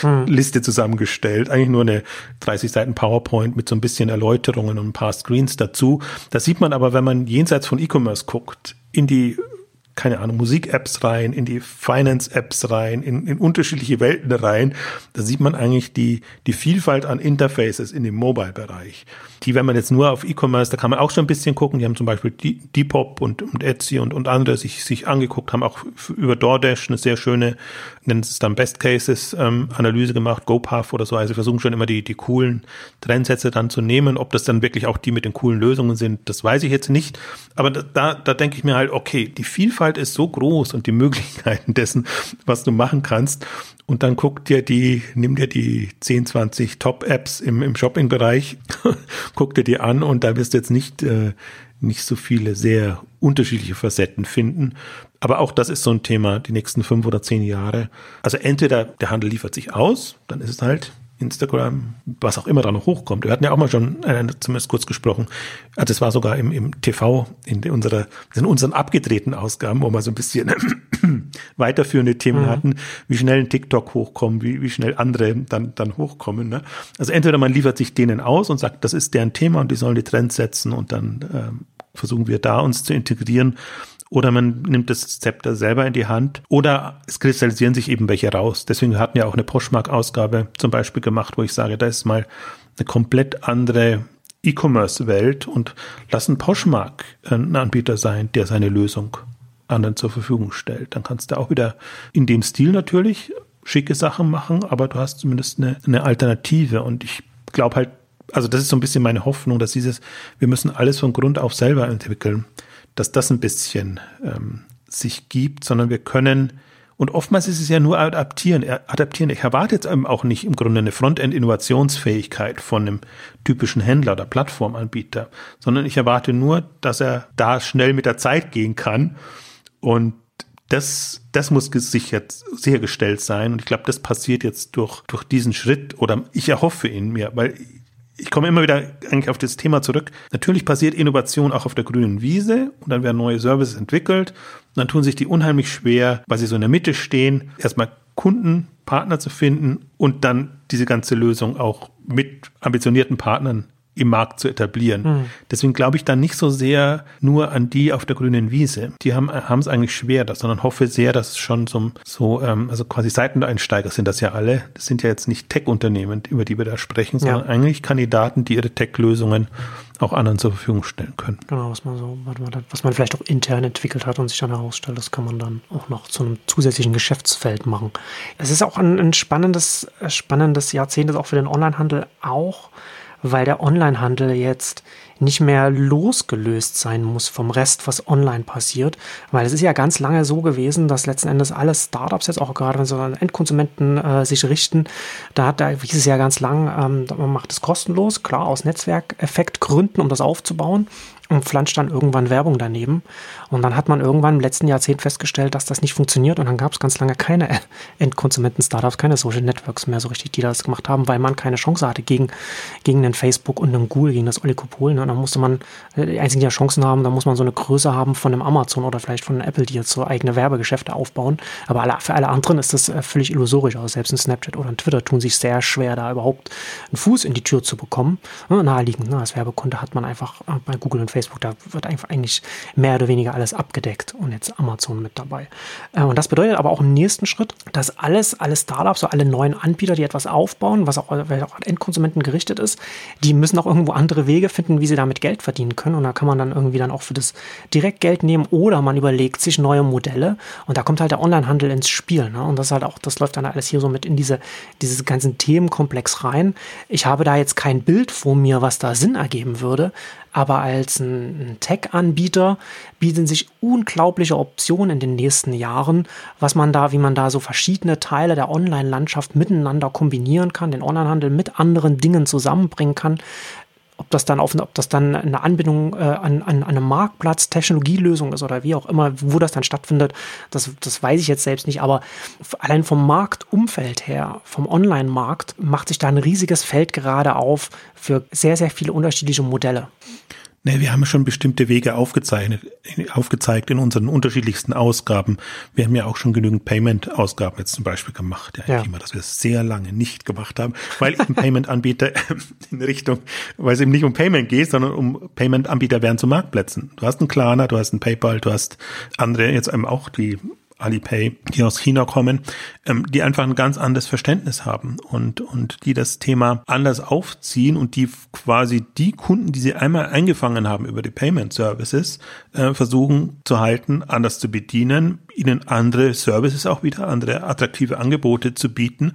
hm. Liste zusammengestellt. Eigentlich nur eine 30 Seiten PowerPoint mit so ein bisschen Erläuterungen und ein paar Screens dazu. Das sieht man aber, wenn man jenseits von E-Commerce guckt, in die keine Ahnung, Musik-Apps rein, in die Finance-Apps rein, in, in unterschiedliche Welten rein. Da sieht man eigentlich die, die Vielfalt an Interfaces in dem Mobile-Bereich. Die, wenn man jetzt nur auf E-Commerce, da kann man auch schon ein bisschen gucken. Die haben zum Beispiel Depop und, und Etsy und, und andere sich, sich angeguckt, haben auch über DoorDash eine sehr schöne, nennen es dann Best Cases, ähm, Analyse gemacht, GoPath oder so. Also versuchen schon immer die, die coolen Trendsätze dann zu nehmen. Ob das dann wirklich auch die mit den coolen Lösungen sind, das weiß ich jetzt nicht. Aber da, da denke ich mir halt, okay, die Vielfalt Vielfalt ist so groß und die Möglichkeiten dessen, was du machen kannst. Und dann guck dir die, nimm dir die 10, 20 Top-Apps im, im Shopping-Bereich, guck dir die an und da wirst du jetzt nicht, äh, nicht so viele sehr unterschiedliche Facetten finden. Aber auch das ist so ein Thema, die nächsten fünf oder zehn Jahre. Also entweder der Handel liefert sich aus, dann ist es halt Instagram, was auch immer da noch hochkommt. Wir hatten ja auch mal schon äh, zumindest kurz gesprochen. Also das war sogar im, im TV in unserer, in unseren abgedrehten Ausgaben, wo wir so ein bisschen weiterführende Themen mhm. hatten, wie schnell ein TikTok hochkommt, wie, wie schnell andere dann, dann hochkommen. Ne? Also entweder man liefert sich denen aus und sagt, das ist deren Thema und die sollen die Trends setzen und dann ähm, versuchen wir da uns zu integrieren oder man nimmt das Zepter selber in die Hand oder es kristallisieren sich eben welche raus. Deswegen hatten wir auch eine Poshmark-Ausgabe zum Beispiel gemacht, wo ich sage, da ist mal eine komplett andere E-Commerce-Welt und lassen Poshmark ein Anbieter sein, der seine Lösung anderen zur Verfügung stellt. Dann kannst du auch wieder in dem Stil natürlich schicke Sachen machen, aber du hast zumindest eine, eine Alternative und ich glaube halt, also das ist so ein bisschen meine Hoffnung, dass dieses, wir müssen alles von Grund auf selber entwickeln dass das ein bisschen ähm, sich gibt, sondern wir können, und oftmals ist es ja nur adaptieren. Adaptieren. Ich erwarte jetzt auch nicht im Grunde eine Frontend-Innovationsfähigkeit von einem typischen Händler oder Plattformanbieter, sondern ich erwarte nur, dass er da schnell mit der Zeit gehen kann. Und das, das muss gesichert, sichergestellt sein. Und ich glaube, das passiert jetzt durch, durch diesen Schritt oder ich erhoffe ihn mir, weil ich komme immer wieder eigentlich auf das Thema zurück. Natürlich passiert Innovation auch auf der grünen Wiese und dann werden neue Services entwickelt. Und dann tun sich die unheimlich schwer, weil sie so in der Mitte stehen, erstmal Kunden, Partner zu finden und dann diese ganze Lösung auch mit ambitionierten Partnern im Markt zu etablieren. Mhm. Deswegen glaube ich dann nicht so sehr nur an die auf der grünen Wiese. Die haben haben es eigentlich schwer, das, sondern hoffe sehr, dass es schon so, so ähm, also quasi Seiteneinsteiger sind das ja alle. Das sind ja jetzt nicht Tech-Unternehmen, über die wir da sprechen, sondern ja. eigentlich Kandidaten, die ihre Tech-Lösungen auch anderen zur Verfügung stellen können. Genau, was man so, was man vielleicht auch intern entwickelt hat und sich dann herausstellt, das kann man dann auch noch zu einem zusätzlichen Geschäftsfeld machen. Es ist auch ein, ein spannendes, spannendes Jahrzehnt, das auch für den Onlinehandel auch weil der Onlinehandel jetzt nicht mehr losgelöst sein muss vom Rest, was online passiert. Weil es ist ja ganz lange so gewesen, dass letzten Endes alle Startups jetzt auch gerade, wenn sie an Endkonsumenten äh, sich richten, da hat da hieß es ja ganz lang, ähm, man macht es kostenlos, klar, aus Netzwerkeffektgründen, um das aufzubauen und pflanzt dann irgendwann Werbung daneben. Und dann hat man irgendwann im letzten Jahrzehnt festgestellt, dass das nicht funktioniert. Und dann gab es ganz lange keine Endkonsumenten-Startups, keine Social Networks mehr so richtig, die das gemacht haben, weil man keine Chance hatte gegen, gegen den Facebook und den Google, gegen das Oligopol. Ne? Und dann musste man, äh, die einzigen, die ja Chancen haben, da muss man so eine Größe haben von einem Amazon oder vielleicht von einem Apple, die jetzt so eigene Werbegeschäfte aufbauen. Aber alle, für alle anderen ist das äh, völlig illusorisch. Also selbst ein Snapchat oder ein Twitter tun sich sehr schwer, da überhaupt einen Fuß in die Tür zu bekommen. Naheliegend, ne? als Werbekunde hat man einfach äh, bei Google und Facebook, da wird einfach eigentlich mehr oder weniger alles abgedeckt und jetzt Amazon mit dabei. Und das bedeutet aber auch im nächsten Schritt, dass alles, alle Startups, so alle neuen Anbieter, die etwas aufbauen, was auch, an Endkonsumenten gerichtet ist, die müssen auch irgendwo andere Wege finden, wie sie damit Geld verdienen können. Und da kann man dann irgendwie dann auch für das direkt Geld nehmen oder man überlegt sich neue Modelle. Und da kommt halt der Onlinehandel ins Spiel. Ne? Und das halt auch, das läuft dann alles hier so mit in diese, dieses ganzen Themenkomplex rein. Ich habe da jetzt kein Bild vor mir, was da Sinn ergeben würde. Aber als ein Tech-Anbieter bieten sich unglaubliche Optionen in den nächsten Jahren, was man da, wie man da so verschiedene Teile der Online-Landschaft miteinander kombinieren kann, den Onlinehandel mit anderen Dingen zusammenbringen kann ob das dann auf, ob das dann eine Anbindung äh, an, an, an einem Marktplatz, Technologielösung ist oder wie auch immer, wo das dann stattfindet, das, das weiß ich jetzt selbst nicht. Aber allein vom Marktumfeld her, vom Online-Markt, macht sich da ein riesiges Feld gerade auf für sehr, sehr viele unterschiedliche Modelle. Nee, wir haben schon bestimmte Wege aufgezeichnet, aufgezeigt in unseren unterschiedlichsten Ausgaben. Wir haben ja auch schon genügend Payment-Ausgaben jetzt zum Beispiel gemacht. Ja, ja. Thema, das wir sehr lange nicht gemacht haben, weil eben Payment-Anbieter in Richtung, weil es eben nicht um Payment geht, sondern um Payment-Anbieter werden zu Marktplätzen. Du hast einen Klarna, du hast einen PayPal, du hast andere jetzt eben auch, die Alipay, die aus China kommen, ähm, die einfach ein ganz anderes Verständnis haben und, und die das Thema anders aufziehen und die quasi die Kunden, die sie einmal eingefangen haben über die Payment Services, äh, versuchen zu halten, anders zu bedienen, ihnen andere Services auch wieder, andere attraktive Angebote zu bieten.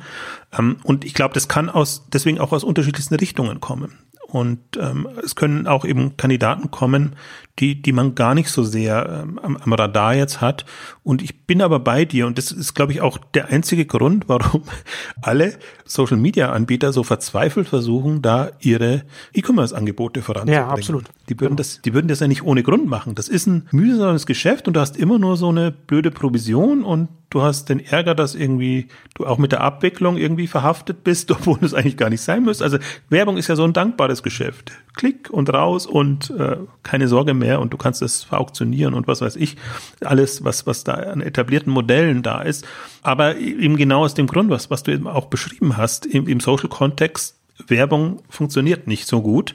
Ähm, und ich glaube, das kann aus, deswegen auch aus unterschiedlichsten Richtungen kommen. Und ähm, es können auch eben Kandidaten kommen, die, die man gar nicht so sehr ähm, am, am Radar jetzt hat. Und ich bin aber bei dir und das ist, glaube ich, auch der einzige Grund, warum alle Social Media Anbieter so verzweifelt versuchen, da ihre E-Commerce-Angebote voranzubringen. Ja, absolut. Die würden, genau. das, die würden das ja nicht ohne Grund machen. Das ist ein mühsames Geschäft und du hast immer nur so eine blöde Provision und du hast den Ärger, dass irgendwie du auch mit der Abwicklung irgendwie verhaftet bist, obwohl es eigentlich gar nicht sein müsste. Also Werbung ist ja so ein dankbares Geschäft. Klick und raus und äh, keine Sorge mehr und du kannst es verauktionieren und was weiß ich. Alles, was, was da an etablierten Modellen da ist. Aber eben genau aus dem Grund, was, was du eben auch beschrieben hast, im, im Social-Kontext, Werbung funktioniert nicht so gut.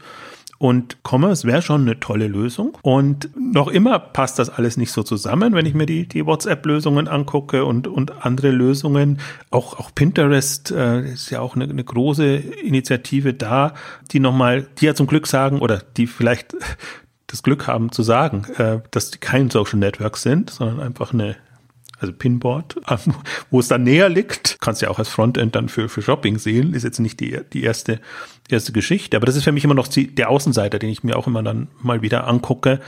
Und Commerce wäre schon eine tolle Lösung. Und noch immer passt das alles nicht so zusammen, wenn ich mir die, die WhatsApp-Lösungen angucke und, und andere Lösungen. Auch, auch Pinterest äh, ist ja auch eine, eine große Initiative da, die nochmal, die ja zum Glück sagen oder die vielleicht das Glück haben zu sagen, äh, dass die kein Social Network sind, sondern einfach eine also Pinboard, wo es dann näher liegt. Kannst ja auch als Frontend dann für, für Shopping sehen. Ist jetzt nicht die, die erste, erste Geschichte. Aber das ist für mich immer noch der Außenseiter, den ich mir auch immer dann mal wieder angucke.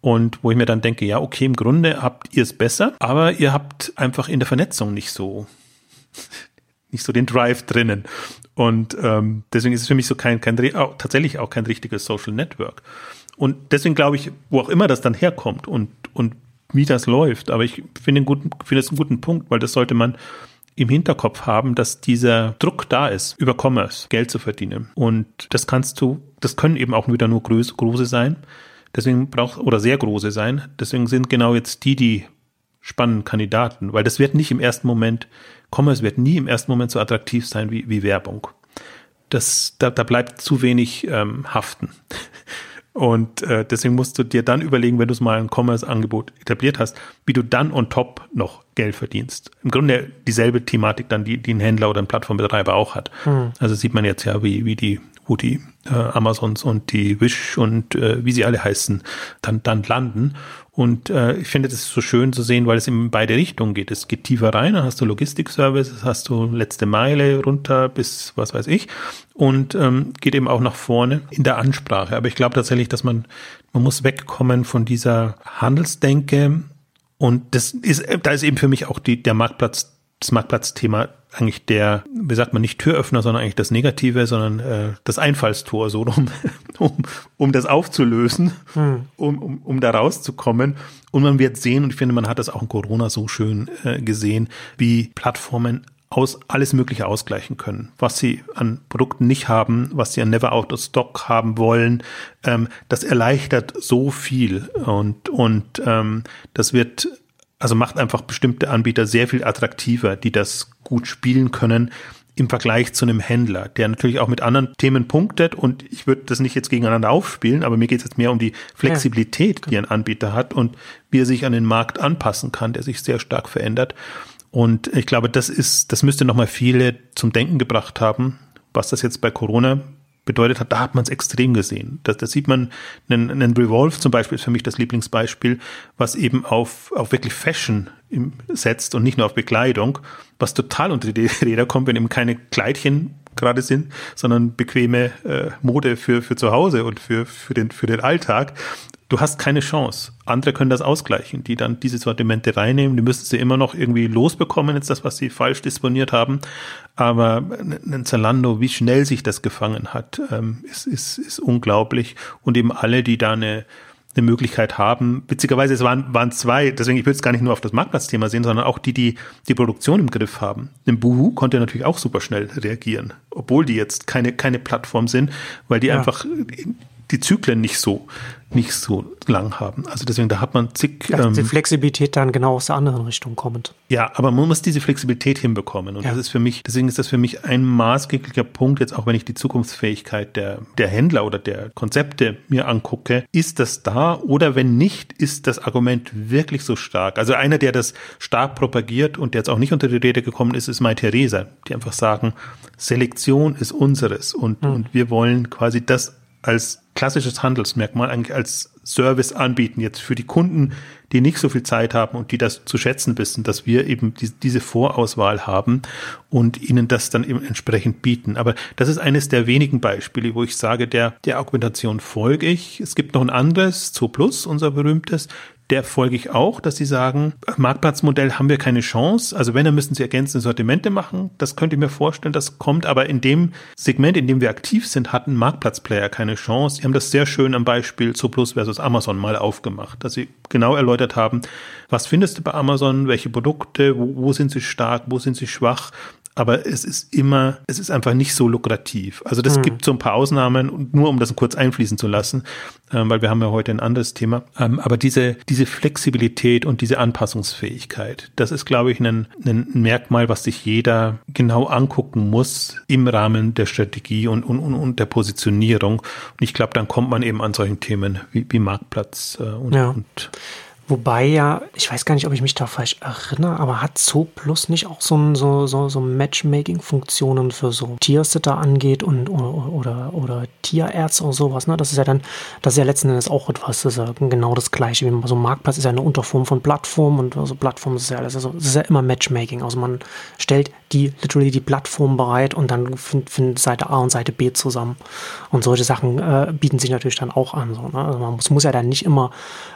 Und wo ich mir dann denke, ja, okay, im Grunde habt ihr es besser, aber ihr habt einfach in der Vernetzung nicht so, nicht so den Drive drinnen. Und ähm, deswegen ist es für mich so kein, kein auch, tatsächlich auch kein richtiges Social Network. Und deswegen glaube ich, wo auch immer das dann herkommt und, und wie das läuft. Aber ich finde finde es einen guten Punkt, weil das sollte man im Hinterkopf haben, dass dieser Druck da ist, über Commerce Geld zu verdienen. Und das kannst du, das können eben auch wieder nur große, große sein. Deswegen braucht, oder sehr große sein. Deswegen sind genau jetzt die, die spannenden Kandidaten, weil das wird nicht im ersten Moment, Commerce wird nie im ersten Moment so attraktiv sein wie, wie Werbung. Das, da, da bleibt zu wenig ähm, haften. Und äh, deswegen musst du dir dann überlegen, wenn du es mal ein Commerce-Angebot etabliert hast, wie du dann on top noch Geld verdienst. Im Grunde dieselbe Thematik dann, die, die ein Händler oder ein Plattformbetreiber auch hat. Hm. Also sieht man jetzt ja, wie, wie die, wo die äh, Amazons und die Wish und äh, wie sie alle heißen, dann, dann landen. Und äh, ich finde das so schön zu sehen, weil es in beide Richtungen geht. Es geht tiefer rein, dann hast du Logistik-Services, hast du letzte Meile runter bis was weiß ich und ähm, geht eben auch nach vorne in der Ansprache. Aber ich glaube tatsächlich, dass man, man muss wegkommen von dieser Handelsdenke und das ist, da ist eben für mich auch die, der Marktplatz, das Marktplatzthema eigentlich der, wie sagt man, nicht Türöffner, sondern eigentlich das Negative, sondern äh, das Einfallstor, so um, um, um das aufzulösen, hm. um, um, um da rauszukommen. Und man wird sehen, und ich finde, man hat das auch in Corona so schön äh, gesehen, wie Plattformen aus alles Mögliche ausgleichen können. Was sie an Produkten nicht haben, was sie an Never Out of Stock haben wollen, ähm, das erleichtert so viel und, und ähm, das wird also macht einfach bestimmte Anbieter sehr viel attraktiver, die das gut spielen können im Vergleich zu einem Händler, der natürlich auch mit anderen Themen punktet und ich würde das nicht jetzt gegeneinander aufspielen, aber mir geht es jetzt mehr um die Flexibilität, die ein Anbieter hat und wie er sich an den Markt anpassen kann, der sich sehr stark verändert. Und ich glaube, das ist, das müsste nochmal viele zum Denken gebracht haben, was das jetzt bei Corona bedeutet hat, da hat man es extrem gesehen. Da, da sieht man, einen, einen Revolve zum Beispiel ist für mich das Lieblingsbeispiel, was eben auf, auf wirklich Fashion im, setzt und nicht nur auf Bekleidung, was total unter die Räder kommt, wenn eben keine Kleidchen gerade sind, sondern bequeme äh, Mode für, für zu Hause und für, für, den, für den Alltag du hast keine Chance. Andere können das ausgleichen, die dann diese Sortimente reinnehmen. Die müssen sie immer noch irgendwie losbekommen, jetzt das, was sie falsch disponiert haben. Aber ein Zalando, wie schnell sich das gefangen hat, ähm, ist, ist, ist unglaublich. Und eben alle, die da eine, eine Möglichkeit haben. Witzigerweise, es waren, waren zwei, deswegen ich will es gar nicht nur auf das Marktplatzthema sehen, sondern auch die, die die Produktion im Griff haben. Denn Boohoo konnte natürlich auch super schnell reagieren, obwohl die jetzt keine, keine Plattform sind, weil die ja. einfach die Zyklen nicht so, nicht so lang haben. Also deswegen, da hat man zig. Ähm, die Flexibilität dann genau aus der anderen Richtung kommend. Ja, aber man muss diese Flexibilität hinbekommen. Und ja. das ist für mich, deswegen ist das für mich ein maßgeblicher Punkt, jetzt auch wenn ich die Zukunftsfähigkeit der, der Händler oder der Konzepte mir angucke, ist das da oder wenn nicht, ist das Argument wirklich so stark? Also einer, der das stark propagiert und der jetzt auch nicht unter die Rede gekommen ist, ist Mai Theresa, die einfach sagen, Selektion ist unseres und, mhm. und wir wollen quasi das als klassisches Handelsmerkmal, eigentlich als Service anbieten, jetzt für die Kunden, die nicht so viel Zeit haben und die das zu schätzen wissen, dass wir eben die, diese Vorauswahl haben und ihnen das dann eben entsprechend bieten. Aber das ist eines der wenigen Beispiele, wo ich sage, der, der Argumentation folge ich. Es gibt noch ein anderes, Zo Plus, unser berühmtes, der folge ich auch, dass sie sagen, Marktplatzmodell haben wir keine Chance. Also wenn, dann müssen sie ergänzende Sortimente machen. Das könnte ich mir vorstellen, das kommt. Aber in dem Segment, in dem wir aktiv sind, hatten Marktplatzplayer keine Chance. Sie haben das sehr schön am Beispiel Zooplus versus Amazon mal aufgemacht, dass sie genau erläutert haben, was findest du bei Amazon, welche Produkte, wo, wo sind sie stark, wo sind sie schwach aber es ist immer, es ist einfach nicht so lukrativ. Also das mhm. gibt so ein paar Ausnahmen, nur um das kurz einfließen zu lassen, ähm, weil wir haben ja heute ein anderes Thema. Ähm, aber diese, diese Flexibilität und diese Anpassungsfähigkeit, das ist, glaube ich, ein, ein Merkmal, was sich jeder genau angucken muss im Rahmen der Strategie und, und, und der Positionierung. Und ich glaube, dann kommt man eben an solchen Themen wie, wie Marktplatz äh, und, ja. und Wobei ja, ich weiß gar nicht, ob ich mich da falsch erinnere, aber hat Zoo Plus nicht auch so, so, so, so Matchmaking-Funktionen für so Tiersitter angeht und oder, oder, oder Tierärzte oder sowas, ne? Das ist ja dann, das ist ja letzten Endes auch etwas, das ist ja genau das gleiche. Wie so Marktplatz ist ja eine Unterform von Plattform und so also Plattform ist ja, ist, ja, das ist ja immer Matchmaking. Also man stellt die literally die Plattform bereit und dann findet find Seite A und Seite B zusammen. Und solche Sachen äh, bieten sich natürlich dann auch an. So, ne? Also man muss, muss ja dann nicht immer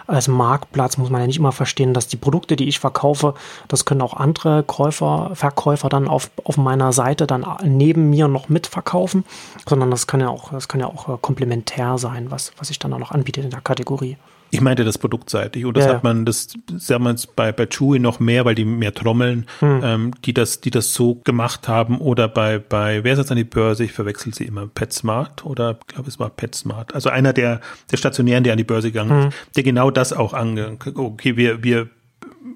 als Marktplatz muss man ja nicht immer verstehen, dass die Produkte, die ich verkaufe, das können auch andere Käufer, Verkäufer dann auf, auf meiner Seite dann neben mir noch mitverkaufen, sondern das kann ja auch, das kann ja auch äh, komplementär sein, was, was ich dann auch noch anbiete in der Kategorie. Ich meinte das produktseitig. Und das ja, hat man, das sagen wir bei, bei Chewy noch mehr, weil die mehr trommeln, hm. ähm, die das, die das so gemacht haben. Oder bei, bei, wer ist jetzt an die Börse? Ich verwechsel sie immer. PetSmart oder, ich glaube, es war PetSmart. Also einer der, der Stationären, der an die Börse gegangen hm. ist, der genau das auch ange, okay, wir, wir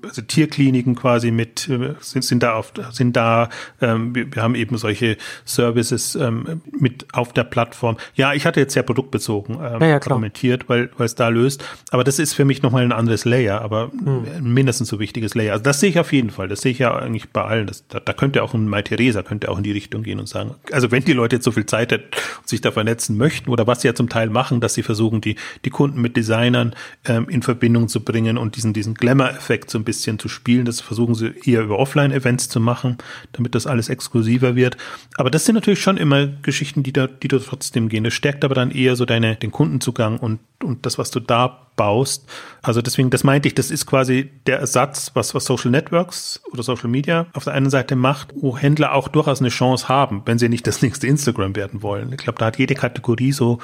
also Tierkliniken quasi mit äh, sind, sind da auf sind da ähm, wir, wir haben eben solche Services ähm, mit auf der Plattform. Ja, ich hatte jetzt sehr produktbezogen ähm, ja, ja, kommentiert, weil weil es da löst. Aber das ist für mich nochmal ein anderes Layer, aber hm. mindestens so wichtiges Layer. Also das sehe ich auf jeden Fall. Das sehe ich ja eigentlich bei allen. Das, da, da könnte auch ein Mai Theresa könnte auch in die Richtung gehen und sagen, also wenn die Leute jetzt so viel Zeit hätten und sich da vernetzen möchten oder was sie ja zum Teil machen, dass sie versuchen die die Kunden mit Designern ähm, in Verbindung zu bringen und diesen diesen Glamour-Effekt ein bisschen zu spielen. Das versuchen sie eher über Offline-Events zu machen, damit das alles exklusiver wird. Aber das sind natürlich schon immer Geschichten, die da, die da trotzdem gehen. Das stärkt aber dann eher so deine, den Kundenzugang und, und das, was du da baust. Also deswegen, das meinte ich, das ist quasi der Ersatz, was, was Social Networks oder Social Media auf der einen Seite macht, wo Händler auch durchaus eine Chance haben, wenn sie nicht das nächste Instagram werden wollen. Ich glaube, da hat jede Kategorie so,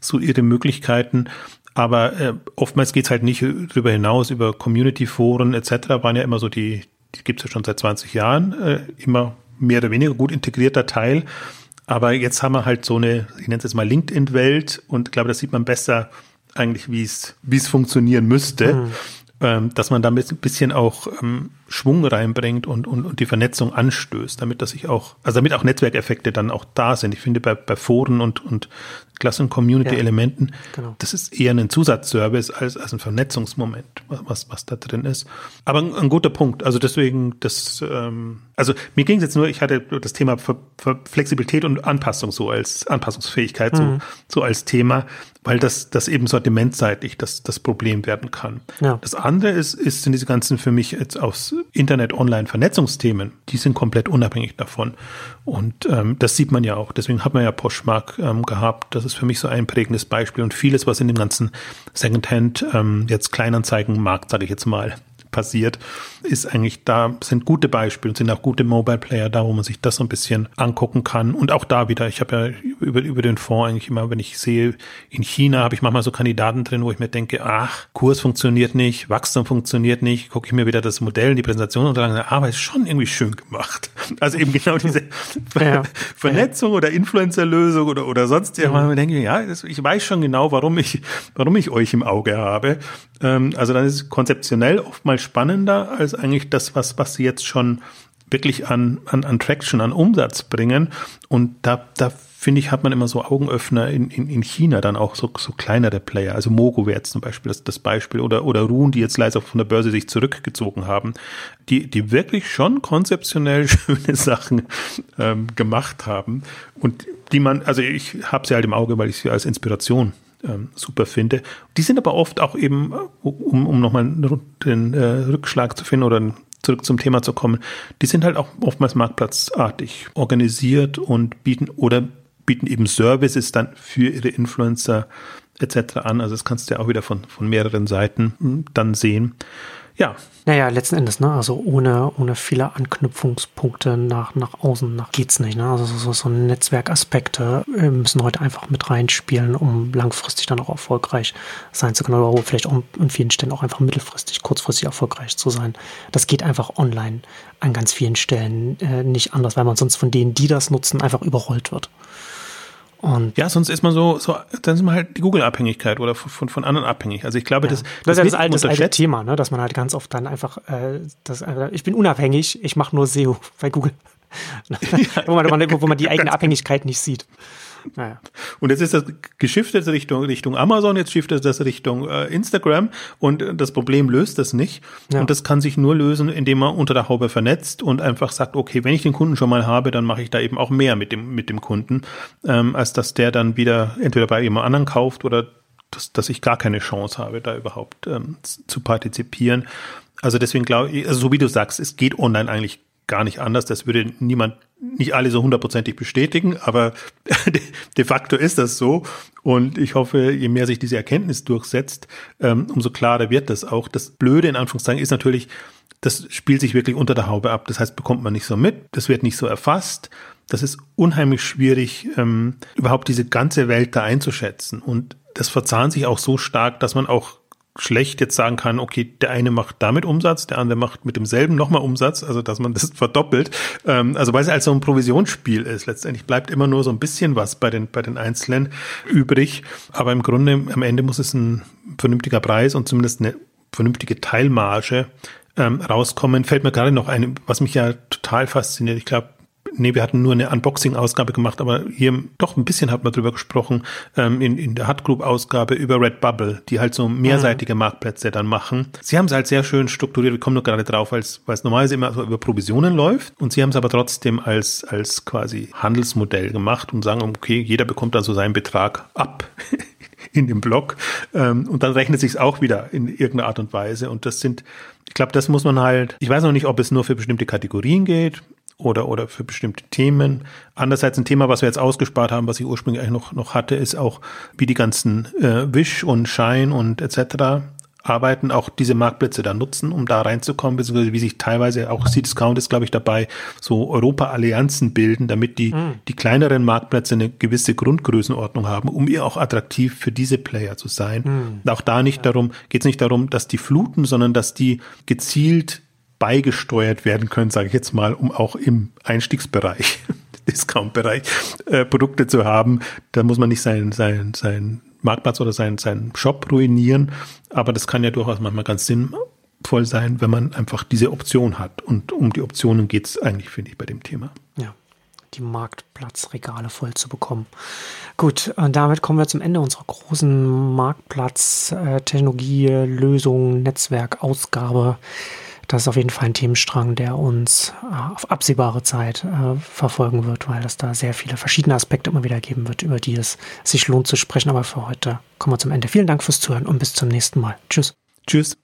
so ihre Möglichkeiten. Aber äh, oftmals geht's halt nicht darüber hinaus, über Community-Foren etc. waren ja immer so die, die gibt's ja schon seit 20 Jahren, äh, immer mehr oder weniger gut integrierter Teil. Aber jetzt haben wir halt so eine, ich nenne es jetzt mal LinkedIn-Welt und ich glaube, das sieht man besser eigentlich, wie es wie es funktionieren müsste. Mhm. Ähm, dass man damit ein bisschen auch ähm, Schwung reinbringt und, und, und die Vernetzung anstößt, damit das sich auch, also damit auch Netzwerkeffekte dann auch da sind. Ich finde bei, bei Foren und, und Klassen-Community-Elementen, ja, genau. das ist eher ein Zusatzservice als, als ein Vernetzungsmoment, was, was da drin ist. Aber ein, ein guter Punkt. Also deswegen, das, ähm, also mir ging es jetzt nur, ich hatte das Thema Ver, Ver Flexibilität und Anpassung so als Anpassungsfähigkeit mhm. so, so als Thema, weil das, das eben sortimentseitig das, das Problem werden kann. Ja. Das andere ist, ist sind diese ganzen für mich jetzt aus Internet-Online-Vernetzungsthemen, die sind komplett unabhängig davon. Und ähm, das sieht man ja auch. Deswegen hat man ja Poshmark ähm, gehabt. Das ist für mich so ein prägendes Beispiel. Und vieles, was in dem ganzen Secondhand, ähm, jetzt Kleinanzeigenmarkt, sage ich jetzt mal, passiert, ist eigentlich da, sind gute Beispiele und sind auch gute Mobile Player da, wo man sich das so ein bisschen angucken kann. Und auch da wieder, ich habe ja über, über den Fonds eigentlich immer, wenn ich sehe, in China habe ich manchmal so Kandidaten drin, wo ich mir denke, ach, Kurs funktioniert nicht, Wachstum funktioniert nicht, gucke ich mir wieder das Modell, die Präsentation und sage, aber ist schon irgendwie schön gemacht. Also eben genau diese ja. Vernetzung oder Influencer-Lösung oder, oder sonst irgendwas. Mhm. denke ich, ja, ich weiß schon genau, warum ich, warum ich euch im Auge habe. Ähm, also dann ist es konzeptionell oftmals spannender als eigentlich das, was, was sie jetzt schon wirklich an, an, an Traction, an Umsatz bringen. Und da, da finde ich, hat man immer so Augenöffner in, in, in China dann auch so, so kleinere Player. Also Mogo wäre jetzt zum Beispiel das, das Beispiel oder, oder Rune, die jetzt leider von der Börse sich zurückgezogen haben, die, die wirklich schon konzeptionell schöne Sachen ähm, gemacht haben und die man, also ich habe sie halt im Auge, weil ich sie als Inspiration ähm, super finde. Die sind aber oft auch eben, um, um nochmal den äh, Rückschlag zu finden oder zurück zum Thema zu kommen, die sind halt auch oftmals marktplatzartig organisiert und bieten oder bieten eben Services dann für ihre Influencer etc. an. Also das kannst du ja auch wieder von, von mehreren Seiten hm, dann sehen. Ja. Naja, letzten Endes, ne? Also ohne, ohne viele Anknüpfungspunkte nach, nach außen nach geht's nicht. Ne? Also so, so Netzwerkaspekte äh, müssen heute einfach mit reinspielen, um langfristig dann auch erfolgreich sein zu können. Oder vielleicht auch an vielen Stellen auch einfach mittelfristig, kurzfristig erfolgreich zu sein. Das geht einfach online an ganz vielen Stellen äh, nicht anders, weil man sonst von denen, die das nutzen, einfach überrollt wird. Und ja, sonst ist man so, so dann ist man halt die Google-Abhängigkeit oder von, von anderen abhängig. Also ich glaube, ja. das, das, das ist ja das alte, alte Thema, ne? dass man halt ganz oft dann einfach, äh, das, äh, ich bin unabhängig, ich mache nur SEO bei Google. ja, wo, man, wo man die eigene Abhängigkeit nicht sieht. Naja. Und jetzt ist das geschiftet Richtung, Richtung Amazon, jetzt shiftet das Richtung äh, Instagram und das Problem löst das nicht. Ja. Und das kann sich nur lösen, indem man unter der Haube vernetzt und einfach sagt, okay, wenn ich den Kunden schon mal habe, dann mache ich da eben auch mehr mit dem, mit dem Kunden, ähm, als dass der dann wieder entweder bei jemand anderen kauft oder dass, dass ich gar keine Chance habe, da überhaupt ähm, zu partizipieren. Also deswegen glaube ich, also so wie du sagst, es geht online eigentlich gar nicht anders. Das würde niemand, nicht alle so hundertprozentig bestätigen, aber de facto ist das so. Und ich hoffe, je mehr sich diese Erkenntnis durchsetzt, ähm, umso klarer wird das auch. Das Blöde in Anführungszeichen ist natürlich, das spielt sich wirklich unter der Haube ab. Das heißt, bekommt man nicht so mit, das wird nicht so erfasst. Das ist unheimlich schwierig, ähm, überhaupt diese ganze Welt da einzuschätzen. Und das verzahnt sich auch so stark, dass man auch schlecht jetzt sagen kann, okay, der eine macht damit Umsatz, der andere macht mit demselben nochmal Umsatz, also dass man das verdoppelt. Ähm, also weil es halt so ein Provisionsspiel ist. Letztendlich bleibt immer nur so ein bisschen was bei den, bei den Einzelnen übrig. Aber im Grunde, am Ende muss es ein vernünftiger Preis und zumindest eine vernünftige Teilmarge ähm, rauskommen. Fällt mir gerade noch ein, was mich ja total fasziniert. Ich glaube, nee, wir hatten nur eine Unboxing-Ausgabe gemacht, aber hier doch ein bisschen hat man drüber gesprochen, ähm, in, in der Hut Group-Ausgabe über Redbubble, die halt so mehrseitige mhm. Marktplätze dann machen. Sie haben es halt sehr schön strukturiert, wir kommen nur gerade drauf, weil es normalerweise immer so über Provisionen läuft und sie haben es aber trotzdem als, als quasi Handelsmodell gemacht und sagen, okay, jeder bekommt dann so seinen Betrag ab. in dem Blog ähm, und dann rechnet sich auch wieder in irgendeiner Art und Weise und das sind ich glaube, das muss man halt, ich weiß noch nicht, ob es nur für bestimmte Kategorien geht oder, oder für bestimmte Themen. Andererseits ein Thema, was wir jetzt ausgespart haben, was ich ursprünglich eigentlich noch, noch hatte, ist auch, wie die ganzen äh, Wish und Shine und etc. arbeiten, auch diese Marktplätze da nutzen, um da reinzukommen, beziehungsweise wie sich teilweise, auch C-Discount ist, glaube ich, dabei, so Europa-Allianzen bilden, damit die, mhm. die kleineren Marktplätze eine gewisse Grundgrößenordnung haben, um ihr auch attraktiv für diese Player zu sein. Mhm. Auch da nicht ja. darum, geht es nicht darum, dass die fluten, sondern dass die gezielt beigesteuert werden können, sage ich jetzt mal, um auch im Einstiegsbereich, Discount-Bereich, äh, Produkte zu haben. Da muss man nicht seinen, seinen, seinen Marktplatz oder seinen, seinen Shop ruinieren. Aber das kann ja durchaus manchmal ganz sinnvoll sein, wenn man einfach diese Option hat. Und um die Optionen geht es eigentlich, finde ich, bei dem Thema. Ja die Marktplatzregale voll zu bekommen. Gut, und damit kommen wir zum Ende unserer großen Marktplatz-Technologie-Lösung, Netzwerk-Ausgabe das ist auf jeden Fall ein Themenstrang, der uns äh, auf absehbare Zeit äh, verfolgen wird, weil es da sehr viele verschiedene Aspekte immer wieder geben wird, über die es sich lohnt zu sprechen. Aber für heute kommen wir zum Ende. Vielen Dank fürs Zuhören und bis zum nächsten Mal. Tschüss. Tschüss.